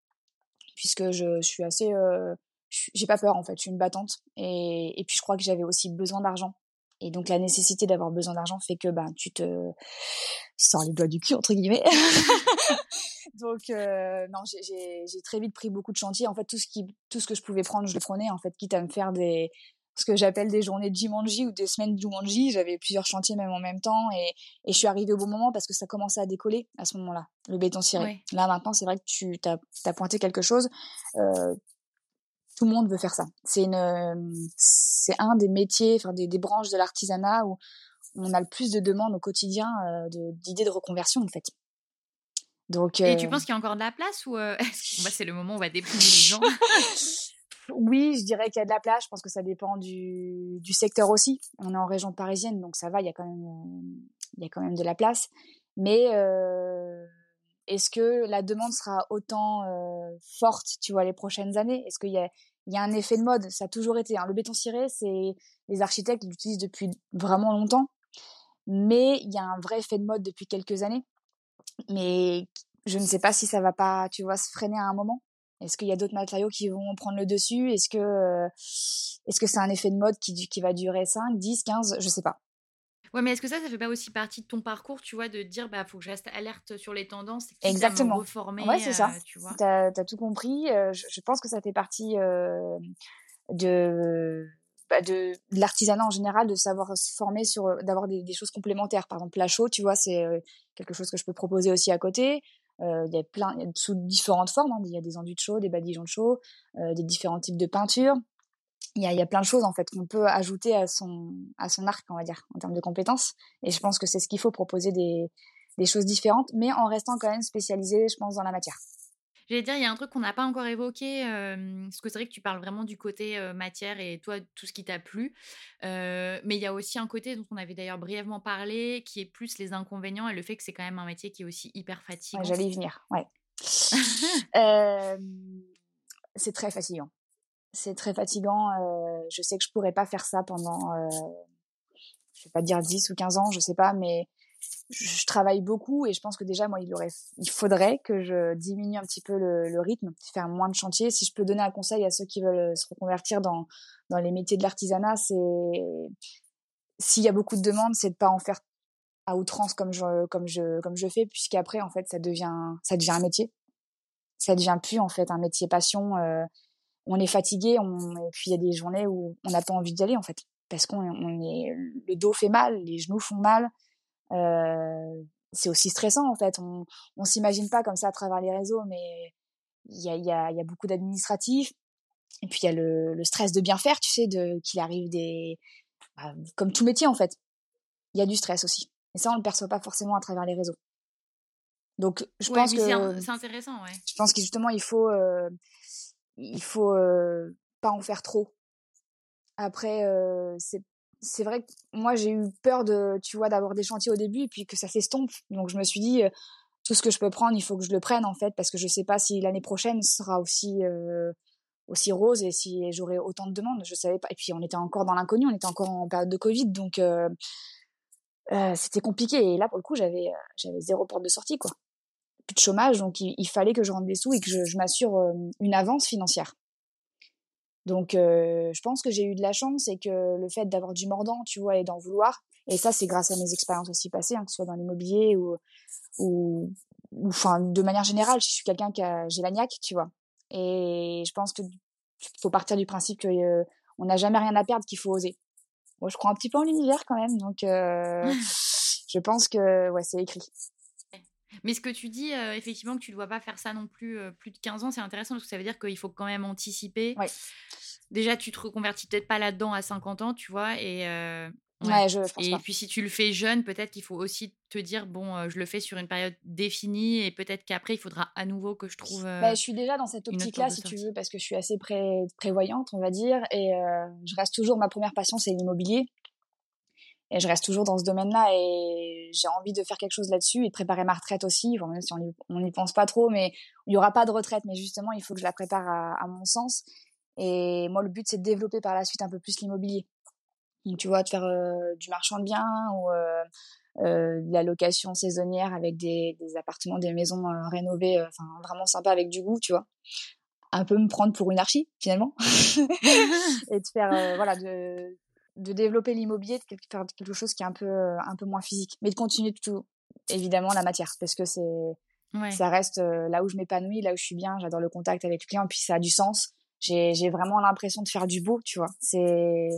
puisque je, je suis assez, euh, j'ai pas peur en fait, je suis une battante, et, et puis je crois que j'avais aussi besoin d'argent, et donc la nécessité d'avoir besoin d'argent fait que ben tu te sors les doigts du cul entre guillemets. Donc euh, non, j'ai très vite pris beaucoup de chantiers. En fait, tout ce qui, tout ce que je pouvais prendre, je le prenais. En fait, quitte à me faire des ce que j'appelle des journées de Jumanji ou des semaines de Jumanji. J'avais plusieurs chantiers même en même temps et, et je suis arrivée au bon moment parce que ça commençait à décoller à ce moment-là, le béton ciré. Là maintenant, c'est vrai que tu as, as, pointé quelque chose. Euh, tout le monde veut faire ça. C'est une, c'est un des métiers, enfin des, des branches de l'artisanat où on a le plus de demandes au quotidien euh, d'idées de, de reconversion en fait. Et tu penses qu'il y a encore de la place ou euh, c'est le moment où on va déprimer les gens? Oui, je dirais qu'il y a de la place. Je pense que ça dépend du, du secteur aussi. On est en région parisienne, donc ça va. Il y a quand même, il y a quand même de la place. Mais euh, est-ce que la demande sera autant forte, tu vois, les prochaines années? Est-ce qu'il y a, un effet de mode? Ça a toujours été. Hein. Le béton ciré, c'est les architectes l'utilisent depuis vraiment longtemps, mais il y a un vrai effet de mode depuis quelques années mais je ne sais pas si ça va pas, tu vois, se freiner à un moment. Est-ce qu'il y a d'autres matériaux qui vont prendre le dessus? Est-ce que que c'est un effet de mode qui, qui va durer 5, 10, 15 Je sais pas. Ouais, mais est-ce que ça, ça fait pas aussi partie de ton parcours, tu vois, de dire, bah, faut que je reste alerte sur les tendances Exactement. reformer, ouais, c'est ça. Euh, tu vois? T'as as tout compris. Euh, je, je, pense que ça fait partie euh, de bah, de, de l'artisanat en général, de savoir se former sur, euh, d'avoir des, des, choses complémentaires. Par exemple, la chaud, tu vois, c'est quelque chose que je peux proposer aussi à côté. Euh, il y a plein, y a sous différentes formes. Hein. Il y a des enduits de chaud, des badigeons de chaud, euh, des différents types de peintures. Il y a, y a plein de choses en fait qu'on peut ajouter à son à son arc, on va dire, en termes de compétences. Et je pense que c'est ce qu'il faut proposer des des choses différentes, mais en restant quand même spécialisé, je pense, dans la matière. J'allais dire, il y a un truc qu'on n'a pas encore évoqué, euh, parce que c'est vrai que tu parles vraiment du côté euh, matière et toi, tout ce qui t'a plu. Euh, mais il y a aussi un côté dont on avait d'ailleurs brièvement parlé, qui est plus les inconvénients et le fait que c'est quand même un métier qui est aussi hyper fatigant. Ouais, J'allais y venir, ouais. c'est très fatigant. C'est très fatigant. je sais que je pourrais pas faire ça pendant, je vais pas dire 10 ou 15 ans, je sais pas, mais je travaille beaucoup et je pense que déjà moi il aurait il faudrait que je diminue un petit peu le, le rythme faire moins de chantiers si je peux donner un conseil à ceux qui veulent se reconvertir dans dans les métiers de l'artisanat c'est s'il y a beaucoup de demandes c'est de pas en faire à outrance comme je comme je comme je fais puisqu'après en fait ça devient ça devient un métier ça devient plus en fait un métier passion. On est fatigué, on, et puis il y a des journées où on n'a pas envie d'y aller en fait, parce qu'on est, le dos fait mal, les genoux font mal. c'est aussi stressant en fait. On, on s'imagine pas comme ça à travers les réseaux, mais il y a, y, a, y a beaucoup d'administratifs. Et puis il y a le, le, stress de bien faire, tu sais, de qu'il arrive des, bah, comme tout métier en fait. Il y a du stress aussi. Et ça, on le perçoit pas forcément à travers les réseaux. Donc, je pense que c'est intéressant, ouais. Je pense que justement, il faut, euh, il faut euh, pas en faire trop. Après, euh, c'est c'est vrai que moi j'ai eu peur de, tu vois, d'avoir des chantiers au début et puis que ça s'estompe. Donc je me suis dit, tout ce que je peux prendre, il faut que je le prenne en fait, parce que je sais pas si l'année prochaine sera aussi aussi rose et si j'aurai autant de demandes. Je savais pas. Et puis on était encore dans l'inconnu, on était encore en période de Covid, donc euh, c'était compliqué. Et là, pour le coup, j'avais euh, j'avais zéro porte de sortie, quoi. Plus de chômage, donc il, fallait que je rentre des sous et que je, je m'assure euh, une avance financière. Donc, je pense que j'ai eu de la chance et que le fait d'avoir du mordant, tu vois, et d'en vouloir, et ça, c'est grâce à mes expériences aussi passées, hein, que ce soit dans l'immobilier ou, ou, enfin, de manière générale, je suis quelqu'un qui a, j'ai la niaque, tu vois. Et je pense que faut partir du principe que on n'a jamais rien à perdre, qu'il faut oser moi, je crois un petit peu en l'univers quand même, donc euh, je pense que ouais, c'est écrit. Mais ce que tu dis, euh, effectivement, que tu ne dois pas faire ça non plus euh, plus de 15 ans, c'est intéressant parce que ça veut dire qu'il faut quand même anticiper. Ouais. Déjà, tu te reconvertis peut-être pas là-dedans à 50 ans, tu vois, et Ouais, je, et puis si tu le fais jeune, peut-être qu'il faut aussi te dire bon, euh, je le fais sur une période définie et peut-être qu'après il faudra à nouveau que je trouve. bah, je suis déjà dans cette optique-là, si tu veux, parce que je suis assez pré prévoyante, on va dire, et euh, je reste toujours ma première passion, c'est l'immobilier. Et je reste toujours dans ce domaine-là et j'ai envie de faire quelque chose là-dessus et de préparer ma retraite aussi. Enfin, même si on n'y pense pas trop, mais il n'y aura pas de retraite. Mais justement, il faut que je la prépare à, mon sens. Et moi, le but, c'est de développer par la suite un peu plus l'immobilier. Donc, tu vois, de faire euh, du marchand de biens ou euh, euh, de la location saisonnière avec des, des appartements, des maisons rénovées, enfin vraiment sympa avec du goût, tu vois. Un peu me prendre pour une archi finalement et de faire voilà de de développer l'immobilier, de faire quelque chose qui est un peu un peu moins physique, mais de continuer tout évidemment la matière parce que c'est ouais. ça reste là où je m'épanouis, là où je suis bien, j'adore le contact avec le client, puis ça a du sens j'ai vraiment l'impression de faire du beau, tu vois. C'est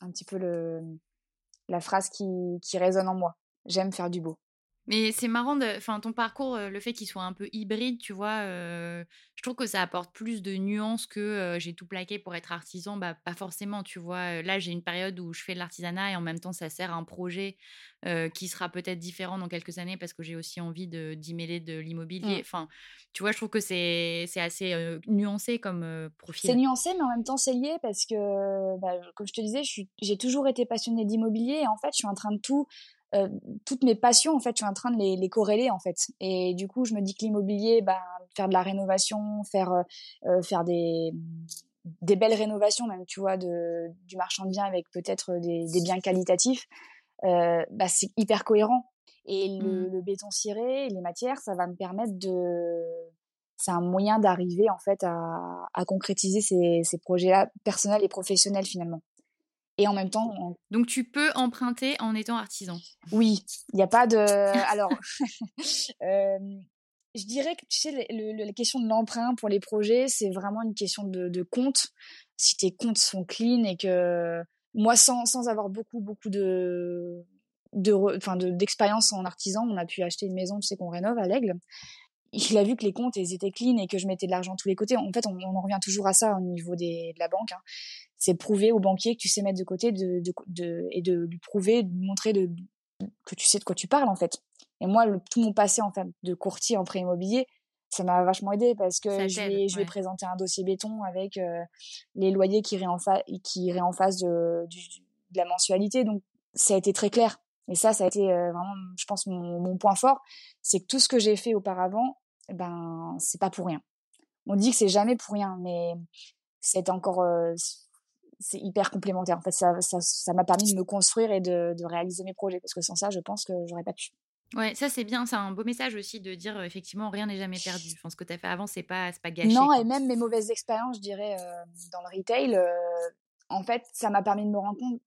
un petit peu le, la phrase qui, qui résonne en moi. J'aime faire du beau. Mais c'est marrant, enfin ton parcours, le fait qu'il soit un peu hybride, tu vois, je trouve que ça apporte plus de nuances que j'ai tout plaqué pour être artisan. Bah pas forcément, tu vois. Là j'ai une période où je fais de l'artisanat et en même temps ça sert à un projet qui sera peut-être différent dans quelques années parce que j'ai aussi envie de d'y mêler de l'immobilier. Mmh. Enfin, tu vois, je trouve que c'est c'est assez nuancé comme profil. C'est nuancé, mais en même temps c'est lié parce que, bah, comme je te disais, j'ai toujours été passionnée d'immobilier et en fait je suis en train de tout euh, toutes mes passions en fait je suis en train de les, les, corréler en fait. Et du coup je me dis que l'immobilier bah, faire de la rénovation faire euh, euh, faire des des belles rénovations même tu vois de du marchand de biens avec peut-être des, des, biens qualitatifs bah, c'est hyper cohérent. Et le, mmh. le, béton ciré les matières ça va me permettre de c'est un moyen d'arriver en fait à, à concrétiser ces, ces projets là personnels et professionnels finalement et en même temps. Donc tu peux emprunter en étant artisan. Oui, il n'y a pas de. Alors, euh, je dirais que tu sais, la question de l'emprunt pour les projets, c'est vraiment une question de, de compte. Si tes comptes sont clean et que moi, sans, sans avoir beaucoup beaucoup de de enfin d'expérience en artisan, on a pu acheter une maison, tu sais qu'on rénove à l'Aigle. Il a vu que les comptes ils étaient clean et que je mettais de l'argent de tous les côtés. En fait, on, on, en revient toujours à ça au niveau des, de la banque. Hein c'est prouver au banquier que tu sais mettre de côté de, de, de, et de lui prouver, de montrer de, que tu sais de quoi tu parles en fait. Et moi, le, tout mon passé en fait de courtier en prêt immobilier, ça m'a vachement aidé parce que je lui, je ai présenté un dossier béton avec euh, les loyers qui iraient en, face qui iraient en face de, de la mensualité. Donc, ça a été très clair. Et ça, ça a été euh, vraiment, je pense, mon, mon point fort. C'est que tout ce que j'ai fait auparavant, ben, c'est pas pour rien. On dit que c'est jamais pour rien, mais c'est encore, euh, c'est hyper complémentaire. En fait, ça, ça, ça m'a permis de me construire et de, de, réaliser mes projets. Parce que sans ça, je pense que j'aurais pas pu. Ouais, ça c'est bien, c'est un beau message aussi de dire effectivement rien n'est jamais perdu. Enfin, ce que tu as fait avant, c'est pas, pas gâché. Non, et même mes mauvaises expériences, je dirais, euh, dans le retail, euh, en fait, ça m'a permis de me rendre compte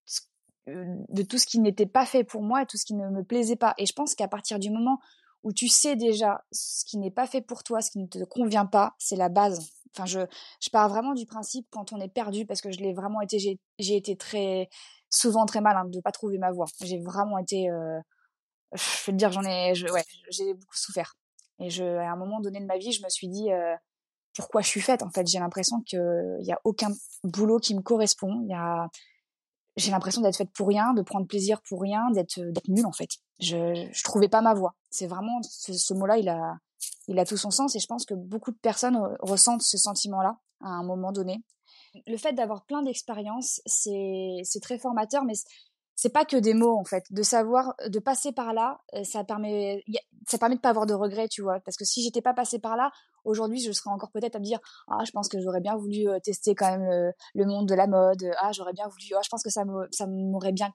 euh, de tout ce qui n'était pas fait pour moi et tout ce qui ne me plaisait pas. Et je pense qu'à partir du moment où tu sais déjà ce qui n'est pas fait pour toi, ce qui ne te convient pas, c'est la base. Enfin, je, je pars vraiment du principe quand on est perdu, parce que je l'ai vraiment été, j'ai été très souvent très mal hein, de pas trouver ma voie. J'ai vraiment été, euh, je vais te dire, j'en ai, ouais, j'ai beaucoup souffert. Et je, à un moment donné de ma vie, je me suis dit euh, pourquoi je suis faite. En fait, j'ai l'impression qu'il y a aucun boulot qui me correspond. Il y a, j'ai l'impression d'être faite pour rien, de prendre plaisir pour rien, d'être d'être nulle en fait. Je, je trouvais pas ma voie. C'est vraiment ce, ce mot-là, il a, il a tout son sens et je pense que beaucoup de personnes ressentent ce sentiment-là à un moment donné. Le fait d'avoir plein d'expériences, c'est c'est très formateur, mais c'est pas que des mots en fait. De savoir, de passer par là, euh, ça permet, ça permet de pas avoir de regrets, tu vois. Parce que si j'étais pas passé par là, aujourd'hui, je serais encore peut-être à me dire, ah, je pense que j'aurais bien voulu euh, tester quand même le, monde de la mode. Ah, j'aurais bien voulu, ah, je pense que ça ça m'aurait bien,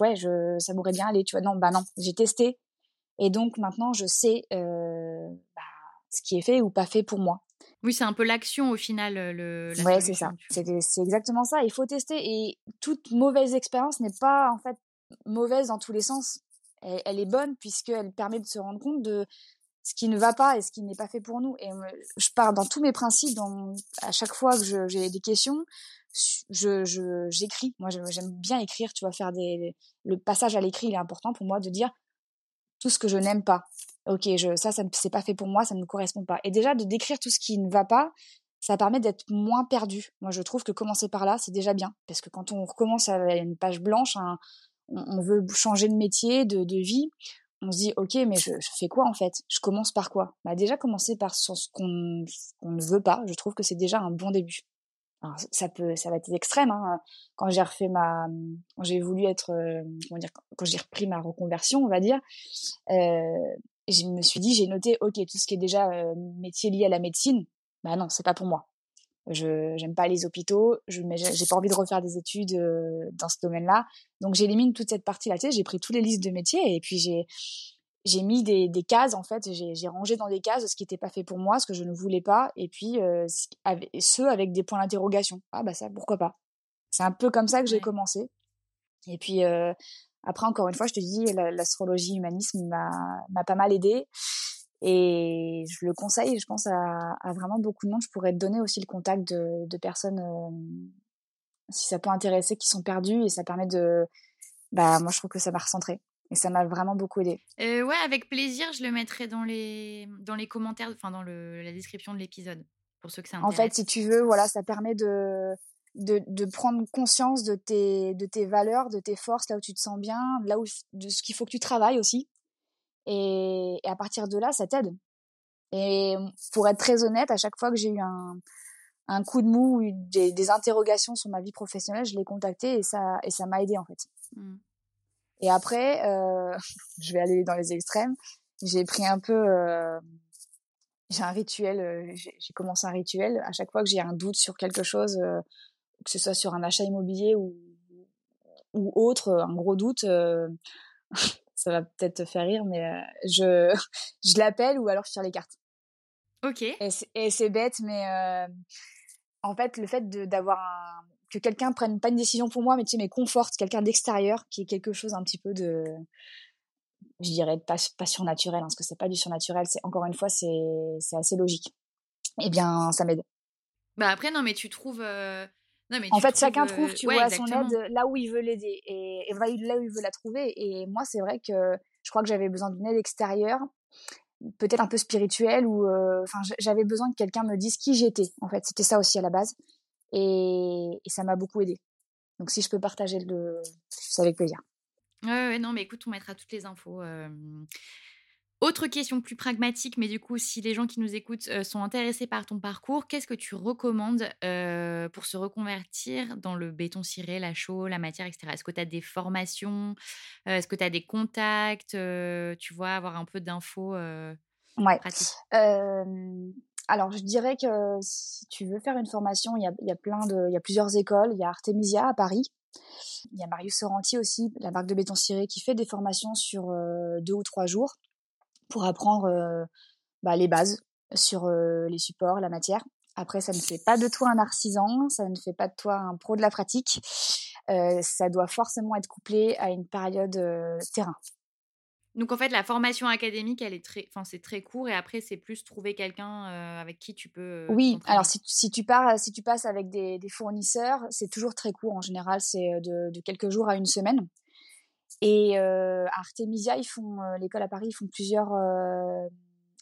ouais, je, ça m'aurait bien allé, tu vois. Non, bah non, j'ai testé. Et donc maintenant, je sais euh, bah, ce qui est fait ou pas fait pour moi. Oui, c'est un peu l'action au final. Le, ouais, c'est ça. C'est exactement ça. Il faut tester. Et toute mauvaise expérience n'est pas en fait mauvaise dans tous les sens. Elle, est bonne puisqu'elle permet de se rendre compte de ce qui ne va pas et ce qui n'est pas fait pour nous. Et je pars dans tous mes principes. Dans, à chaque fois que j'ai des questions, je j'écris. moi, j'aime bien écrire. Tu vois, faire des le passage à l'écrit, il est important pour moi de dire tout ce que je n'aime pas ok, je, ça, ça c'est pas fait pour moi, ça ne me correspond pas. Et déjà de décrire tout ce qui ne va pas, ça permet d'être moins perdu. Moi, je trouve que commencer par là, c'est déjà bien, parce que quand on recommence à une page blanche, on, veut changer de métier, de, de, vie, on se dit, ok, mais je, je, fais quoi en fait? Je commence par quoi? Bah déjà commencer par ce qu'on ne veut pas. Je trouve que c'est déjà un bon début ça peut, ça va être extrême. Hein. Quand j'ai refait ma, quand j'ai voulu être, euh, comment dire, quand j'ai repris ma reconversion, on va dire, euh, je me suis dit, j'ai noté, ok, tout ce qui est déjà euh, métier lié à la médecine, bah non, c'est pas pour moi. Je j'aime pas les hôpitaux, je j'ai pas envie de refaire des études euh, dans ce domaine-là. Donc j'élimine toute cette partie-là. Tu sais, j'ai pris tous les listes de métiers et puis j'ai j'ai mis des, des cases en fait. J'ai rangé dans des cases ce qui n'était pas fait pour moi, ce que je ne voulais pas, et puis euh, ceux avec des points d'interrogation. Ah bah ça, pourquoi pas? C'est un peu comme ça que j'ai commencé. Et puis euh, après, encore une fois, je te dis, l'astrologie humanisme m'a pas mal aidé. Et je le conseille, je pense, à, à, vraiment beaucoup de monde. Je pourrais te donner aussi le contact de, de personnes, euh, si ça peut intéresser, qui sont perdues. Et ça permet de... Bah, moi, je trouve que ça m'a recentré. Et ça m'a vraiment beaucoup aidé. Euh, ouais, avec plaisir, je le mettrai dans les, dans les commentaires, enfin dans le, la description de l'épisode, pour ceux que ça intéresse. En fait, si tu veux, voilà, ça permet de, de, de, prendre conscience de tes, de tes valeurs, de tes forces, là où tu te sens bien, là où, de ce qu'il faut que tu travailles aussi. Et, et à partir de là, ça t'aide. Et pour être très honnête, à chaque fois que j'ai eu un, un coup de mou ou des, des interrogations sur ma vie professionnelle, je l'ai contacté et ça et ça m'a aidé en fait. Mmh. Et après, euh, je vais aller dans les extrêmes. J'ai pris un peu euh, j'ai un rituel, euh, j'ai commencé un rituel. À chaque fois que j'ai un doute sur quelque chose, euh, que ce soit sur un achat immobilier ou, ou autre, un gros doute, euh, ça va peut-être te faire rire, mais euh, je, je l'appelle ou alors je tire les cartes. Ok. Et c'est bête, mais euh, en fait, le fait d'avoir un, que quelqu'un prenne pas une décision pour moi, mais tu sais, mais conforte quelqu'un d'extérieur, qui est quelque chose un petit peu de, je dirais pas, pas surnaturel, hein, parce que c'est pas du surnaturel, c'est encore une fois, c'est assez logique. Eh bien, ça m'aide. Bah après, non, mais tu trouves en fait, chacun trouve, tu vois, son aide là où il veut l'aider et, et, là où il veut la trouver. Et moi, c'est vrai que je crois que j'avais besoin d'une aide extérieure, peut-être un peu spirituelle, ou enfin, j'avais besoin que quelqu'un me dise qui j'étais. En fait, c'était ça aussi à la base, et, et ça m'a beaucoup aidé. Donc, si je peux partager le, c'est avec plaisir. Ouais, ouais, non, mais écoute, on mettra toutes les infos. Autre question plus pragmatique, mais du coup, si les gens qui nous écoutent euh, sont intéressés par ton parcours, qu'est-ce que tu recommandes euh, pour se reconvertir dans le béton ciré, la chaux, la matière, etc. Est-ce que tu as des formations euh, Est-ce que tu as des contacts Tu vois, avoir un peu d'infos ouais. alors, je dirais que si tu veux faire une formation, il y a, y a plein de, y a plusieurs écoles. Il y a Artemisia à Paris. Il y a Marius Sorrenti aussi, la marque de béton ciré, qui fait des formations sur deux ou trois jours pour apprendre euh, bah, les bases sur euh, les supports, la matière. Après, ça ne fait pas de toi un artisan, ça ne fait pas de toi un pro de la pratique. Euh, ça doit forcément être couplé à une période terrain. Donc en fait, la formation académique, elle est très, enfin c'est très court et après c'est plus trouver quelqu'un euh, avec qui tu peux. euh, Oui, alors si, si tu pars, si tu passes avec des, des fournisseurs, c'est toujours très court. En général, c'est euh, de, de quelques jours à une semaine. Et euh, à Artemisia, ils font euh, l'école à Paris, ils font plusieurs. euh,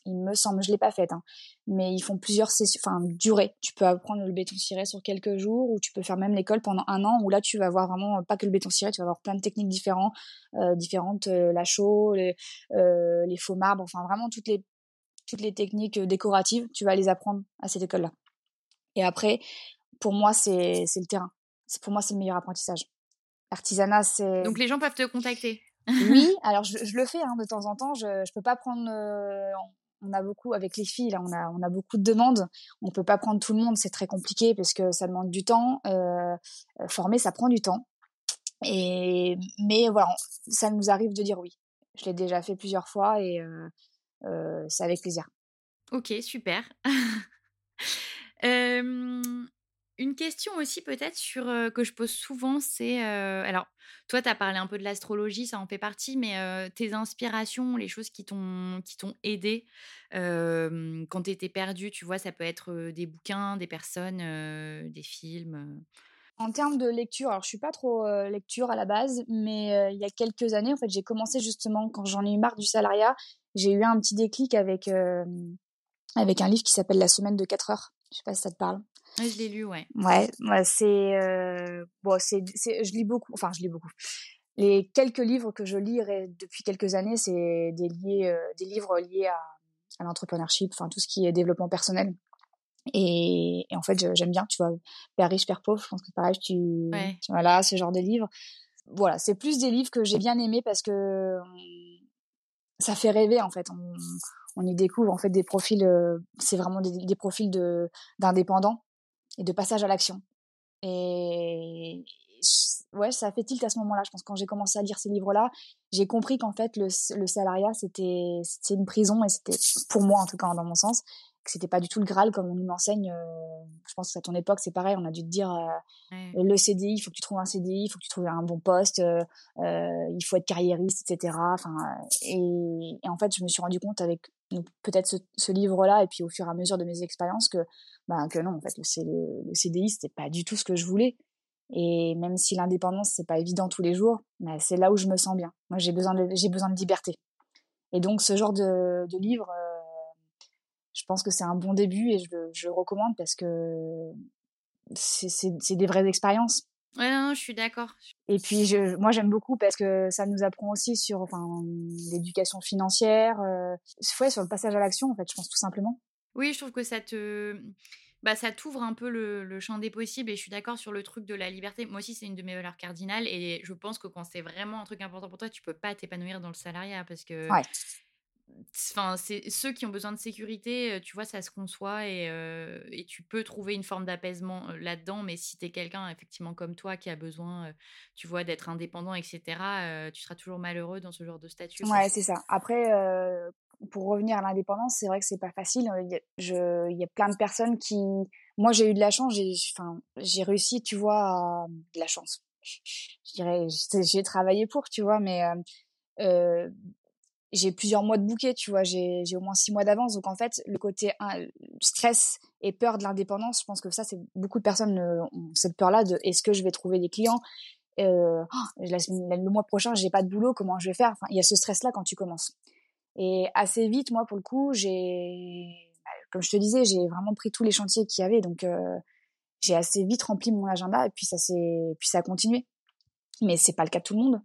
il me semble, je l'ai pas faite, hein, mais ils font plusieurs enfin durées. Tu peux apprendre le béton ciré sur quelques jours, ou tu peux faire même l'école pendant un an, où là tu vas voir vraiment pas que le béton ciré, tu vas avoir plein de techniques différentes, différentes, la chaux, les, les faux marbres, enfin vraiment toutes les toutes les techniques décoratives, tu vas les apprendre à cette école-là. Et après, pour moi, c'est c'est le terrain. Pour moi, c'est le meilleur apprentissage. L'artisanat, c'est Donc les gens peuvent te contacter. oui. Alors je, je le fais hein, de temps en temps. Je je peux pas prendre. euh, on a beaucoup avec les filles là, on a on a beaucoup de demandes. On peut pas prendre tout le monde, c'est très compliqué parce que ça demande du temps. Euh, euh, former, ça prend du temps. Et mais voilà, ça nous arrive de dire oui. Je l'ai déjà fait plusieurs fois et euh, euh, c'est avec plaisir. Ok, super. Une question aussi peut-être sur que je pose souvent, c'est alors toi tu as parlé un peu de l'astrologie, ça en fait partie, mais tes inspirations, les choses qui t'ont qui t'ont aidé quand tu étais perdu, tu vois, ça peut être des bouquins, des personnes, des films. En termes de lecture, alors je suis pas trop lecture à la base, mais il y a quelques années, en fait, j'ai commencé justement quand j'en ai eu marre du salariat, j'ai eu un petit déclic avec avec un livre qui s'appelle La semaine de 4 heures. Je sais pas si ça te parle. Je l'ai lu, ouais. Ouais, ouais, c'est euh, bon, c'est je lis beaucoup, enfin je lis beaucoup. Les quelques livres que je lis depuis quelques années, c'est des liés euh, des livres liés à, à l'entrepreneurship, enfin tout ce qui est développement personnel. Et, et en fait, j'aime bien, tu vois, Père riche, Père pauvre, je pense que pareil, tu, Ouais. tu- voilà, ce genre de livres. Voilà, c'est plus des livres que j'ai bien aimés parce que ça fait rêver en fait. On, on y découvre en fait des profils, euh, c'est vraiment des, des profils de d'indépendants et de passage à l'action. Et ouais, ça a fait tilt à ce moment-là. Je pense quand j'ai commencé à lire ces livres-là, j'ai compris qu'en fait le, le salariat c'était c'était une prison et c'était pour moi en tout cas dans mon sens que c'était pas du tout le Graal comme on nous l'enseigne. euh, je pense qu'à ton époque c'est pareil, on a dû te dire euh, Ouais. le CDI, il faut que tu trouves un CDI, il faut que tu trouves un bon poste, euh, euh, il faut être carriériste, etc. Enfin, et, et en fait, je me suis rendu compte avec peut-être ce, ce livre-là et puis au fur et à mesure de mes expériences que ben que non, en fait, le, C- le, le CDI c'était pas du tout ce que je voulais. Et même si l'indépendance c'est pas évident tous les jours, c'est là où je me sens bien. Moi, j'ai besoin de j'ai besoin de liberté. Et donc ce genre de, de livre, je pense que c'est un bon début et je, le- je le recommande parce que c'est des vraies expériences. Ouais, non, non, je suis d'accord. Et puis, je, moi, j'aime beaucoup parce que ça nous apprend aussi sur enfin, l'éducation financière, euh, ouais, sur le passage à l'action, en fait, je pense tout simplement. Oui, je trouve que ça te. Bah, ça t'ouvre un peu le, le champ des possibles et je suis d'accord sur le truc de la liberté. Moi aussi, c'est une de mes valeurs cardinales et je pense que quand c'est vraiment un truc important pour toi, tu peux pas t'épanouir dans le salariat parce que. Ouais. Enfin, c'est ceux qui ont besoin de sécurité, euh, tu vois, ça se conçoit et, euh, et tu peux trouver une forme d'apaisement euh, là-dedans. Mais si tu es quelqu'un, effectivement, comme toi, qui a besoin, euh, tu vois, d'être indépendant, etc., tu seras toujours malheureux dans ce genre de statut. Ouais, c'est ça. Après, pour revenir à l'indépendance, c'est vrai que c'est pas facile. Il y, a, je, il y a plein de personnes qui. Moi, j'ai eu de la chance. J'ai, enfin, j'ai réussi, tu vois, à... de la chance. Je dirais, j'ai travaillé pour, tu vois, mais euh, j'ai plusieurs mois de bouquet, tu vois, j'ai au moins six mois d'avance. Donc en fait, le côté hein, stress et peur de l'indépendance, je pense que ça, c'est beaucoup de personnes euh, ont cette peur-là de est-ce que je vais trouver des clients? Euh, oh, le mois prochain, j'ai pas de boulot, comment je vais faire? Enfin, il y a ce stress-là quand tu commences. Et assez vite, moi, pour le coup, j'ai, bah, comme je te disais, j'ai vraiment pris tous les chantiers qu'il y avait, donc euh, j'ai assez vite rempli mon agenda et puis ça s'est, puis ça a continué. Mais c'est pas le cas de tout le monde.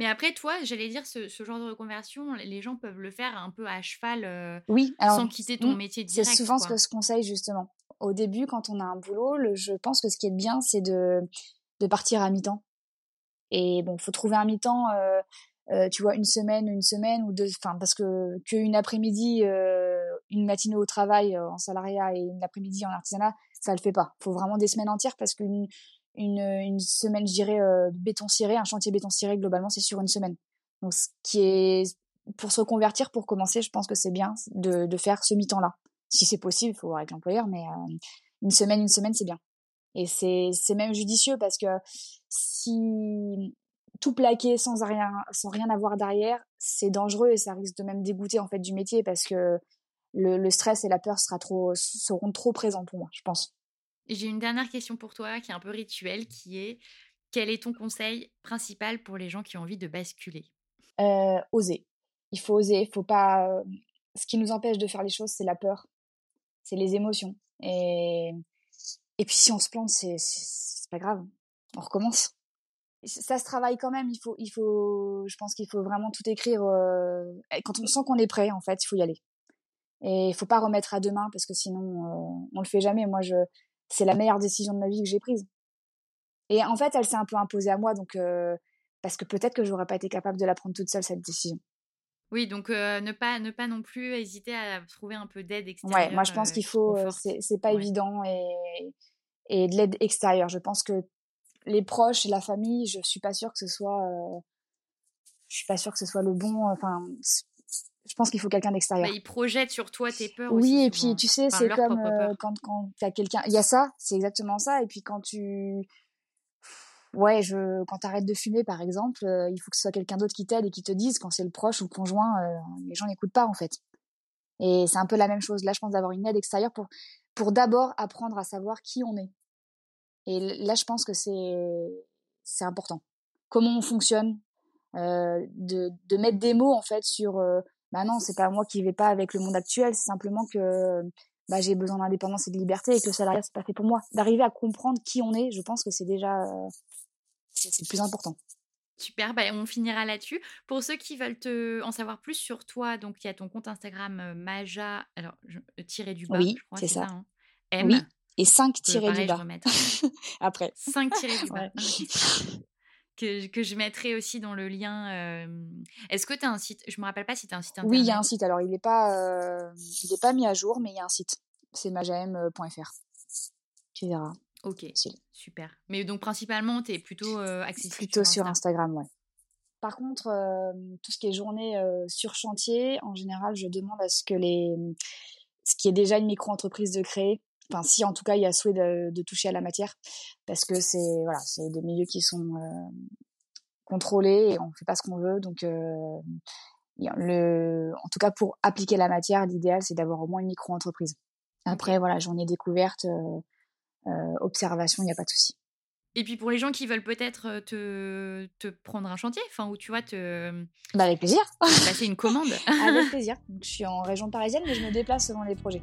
Mais après, toi, j'allais dire, ce, ce genre de reconversion, les gens peuvent le faire un peu à cheval, euh, Oui, alors, sans quitter ton mm, métier C'est direct. souvent ce que je conseille justement. Au début, quand on a un boulot, le- je pense que ce qui est bien, c'est de, de partir à mi-temps. Et bon, faut trouver un mi-temps, euh, euh, tu vois, une semaine, une semaine ou deux, enfin, parce que qu'une après-midi, une matinée au travail en salariat et une après-midi en artisanat, ça le fait pas. Faut vraiment des semaines entières parce qu'une une, une semaine, je dirais, euh, béton ciré, un chantier béton ciré, globalement, c'est sur une semaine. Donc, ce qui est, pour se reconvertir, pour commencer, je pense que c'est bien de, de faire ce mi-temps-là. Si c'est possible, il faut voir avec l'employeur, mais euh, une semaine, une semaine, c'est bien. Et c'est même judicieux parce que si tout plaquer sans rien, sans rien avoir derrière, c'est dangereux et ça risque de même dégoûter en fait du métier parce que le, le stress et la peur sera trop, seront trop présents pour moi, je pense. J'ai une dernière question pour toi qui est un peu rituelle, qui est quel est ton conseil principal pour les gens qui ont envie de basculer? Euh, Oser. Il faut oser. Faut pas. Ce qui nous empêche de faire les choses, c'est la peur, c'est les émotions. Et et puis si on se plante, c'est pas grave. On recommence. Ça se travaille quand même. Il faut il faut. Je pense qu'il faut vraiment tout écrire. Euh... Quand on sent qu'on est prêt, en fait, il faut y aller. Et il faut pas remettre à demain parce que sinon euh, on le fait jamais. Moi, je c'est la meilleure décision de ma vie que j'ai prise. Et en fait, elle s'est un peu imposée à moi, donc euh, parce que peut-être que j'aurais pas été capable de la prendre toute seule cette décision. Oui, donc euh, ne pas ne pas non plus hésiter à trouver un peu d'aide extérieure. Ouais, moi je pense qu'il faut, c'est pas ouais. évident et et de l'aide extérieure. Je pense que les proches, la famille, je suis pas sûre que ce soit, je suis pas sûre que ce soit le bon. Enfin, je pense qu'il faut quelqu'un d'extérieur. Bah, ils projettent sur toi tes peurs. Oui, aussi, et puis tu sais, enfin, c'est comme euh, quand quand t'as quelqu'un, il y a ça, c'est exactement ça. Et puis quand tu ouais, je, quand t'arrêtes de fumer, par exemple, euh, il faut que ce soit quelqu'un d'autre qui t'aide et qui te dise quand c'est le proche ou le conjoint, euh, les gens n'écoutent pas en fait. Et c'est un peu la même chose. Là, je pense d'avoir une aide extérieure pour, pour d'abord apprendre à savoir qui on est. Et là, je pense que c'est, c'est important. Comment on fonctionne, de, de mettre des mots en fait sur, bah non, c'est pas moi qui vais pas avec le monde actuel, c'est simplement que bah, j'ai besoin d'indépendance et de liberté et que le salariat c'est pas fait pour moi. D'arriver à comprendre qui on est, je pense que c'est déjà euh, c'est le plus important. Super, bah, on finira là-dessus. Pour ceux qui veulent te, en savoir plus sur toi, donc il y a ton compte Instagram euh, Maja, alors euh, tiré du bas, oui, je crois, c'est ça. ça hein? M. Oui, et 5 tirés du bas. Après. 5 tirés du bas. Que, que je mettrai aussi dans le lien. euh, Est-ce que tu as un site Je me rappelle pas si tu as un site internet. Oui, il y a un site. Alors, il n'est pas, euh, il est pas mis à jour, mais il y a un site. C'est majaem.fr. Tu verras. Ok, super. Mais donc principalement, tu es plutôt euh, accessible Plutôt sur Insta. Instagram, ouais. Par contre, euh, tout ce qui est journée euh, sur chantier, en général, je demande à ce que les, ce qui est déjà une micro-entreprise de créer, enfin si en tout cas il y a souhait de, de toucher à la matière, parce que c'est voilà, c'est des milieux qui sont euh, contrôlés et on fait pas ce qu'on veut, donc euh, le, en tout cas pour appliquer la matière, l'idéal c'est d'avoir au moins une micro-entreprise. Après voilà, journée découverte, euh, euh, observation, il n'y a pas de souci. Et puis pour les gens qui veulent peut-être te, te prendre un chantier, enfin où tu vois te Bah avec plaisir. passer une commande. avec plaisir. Je suis en région parisienne, mais je me déplace selon les projets.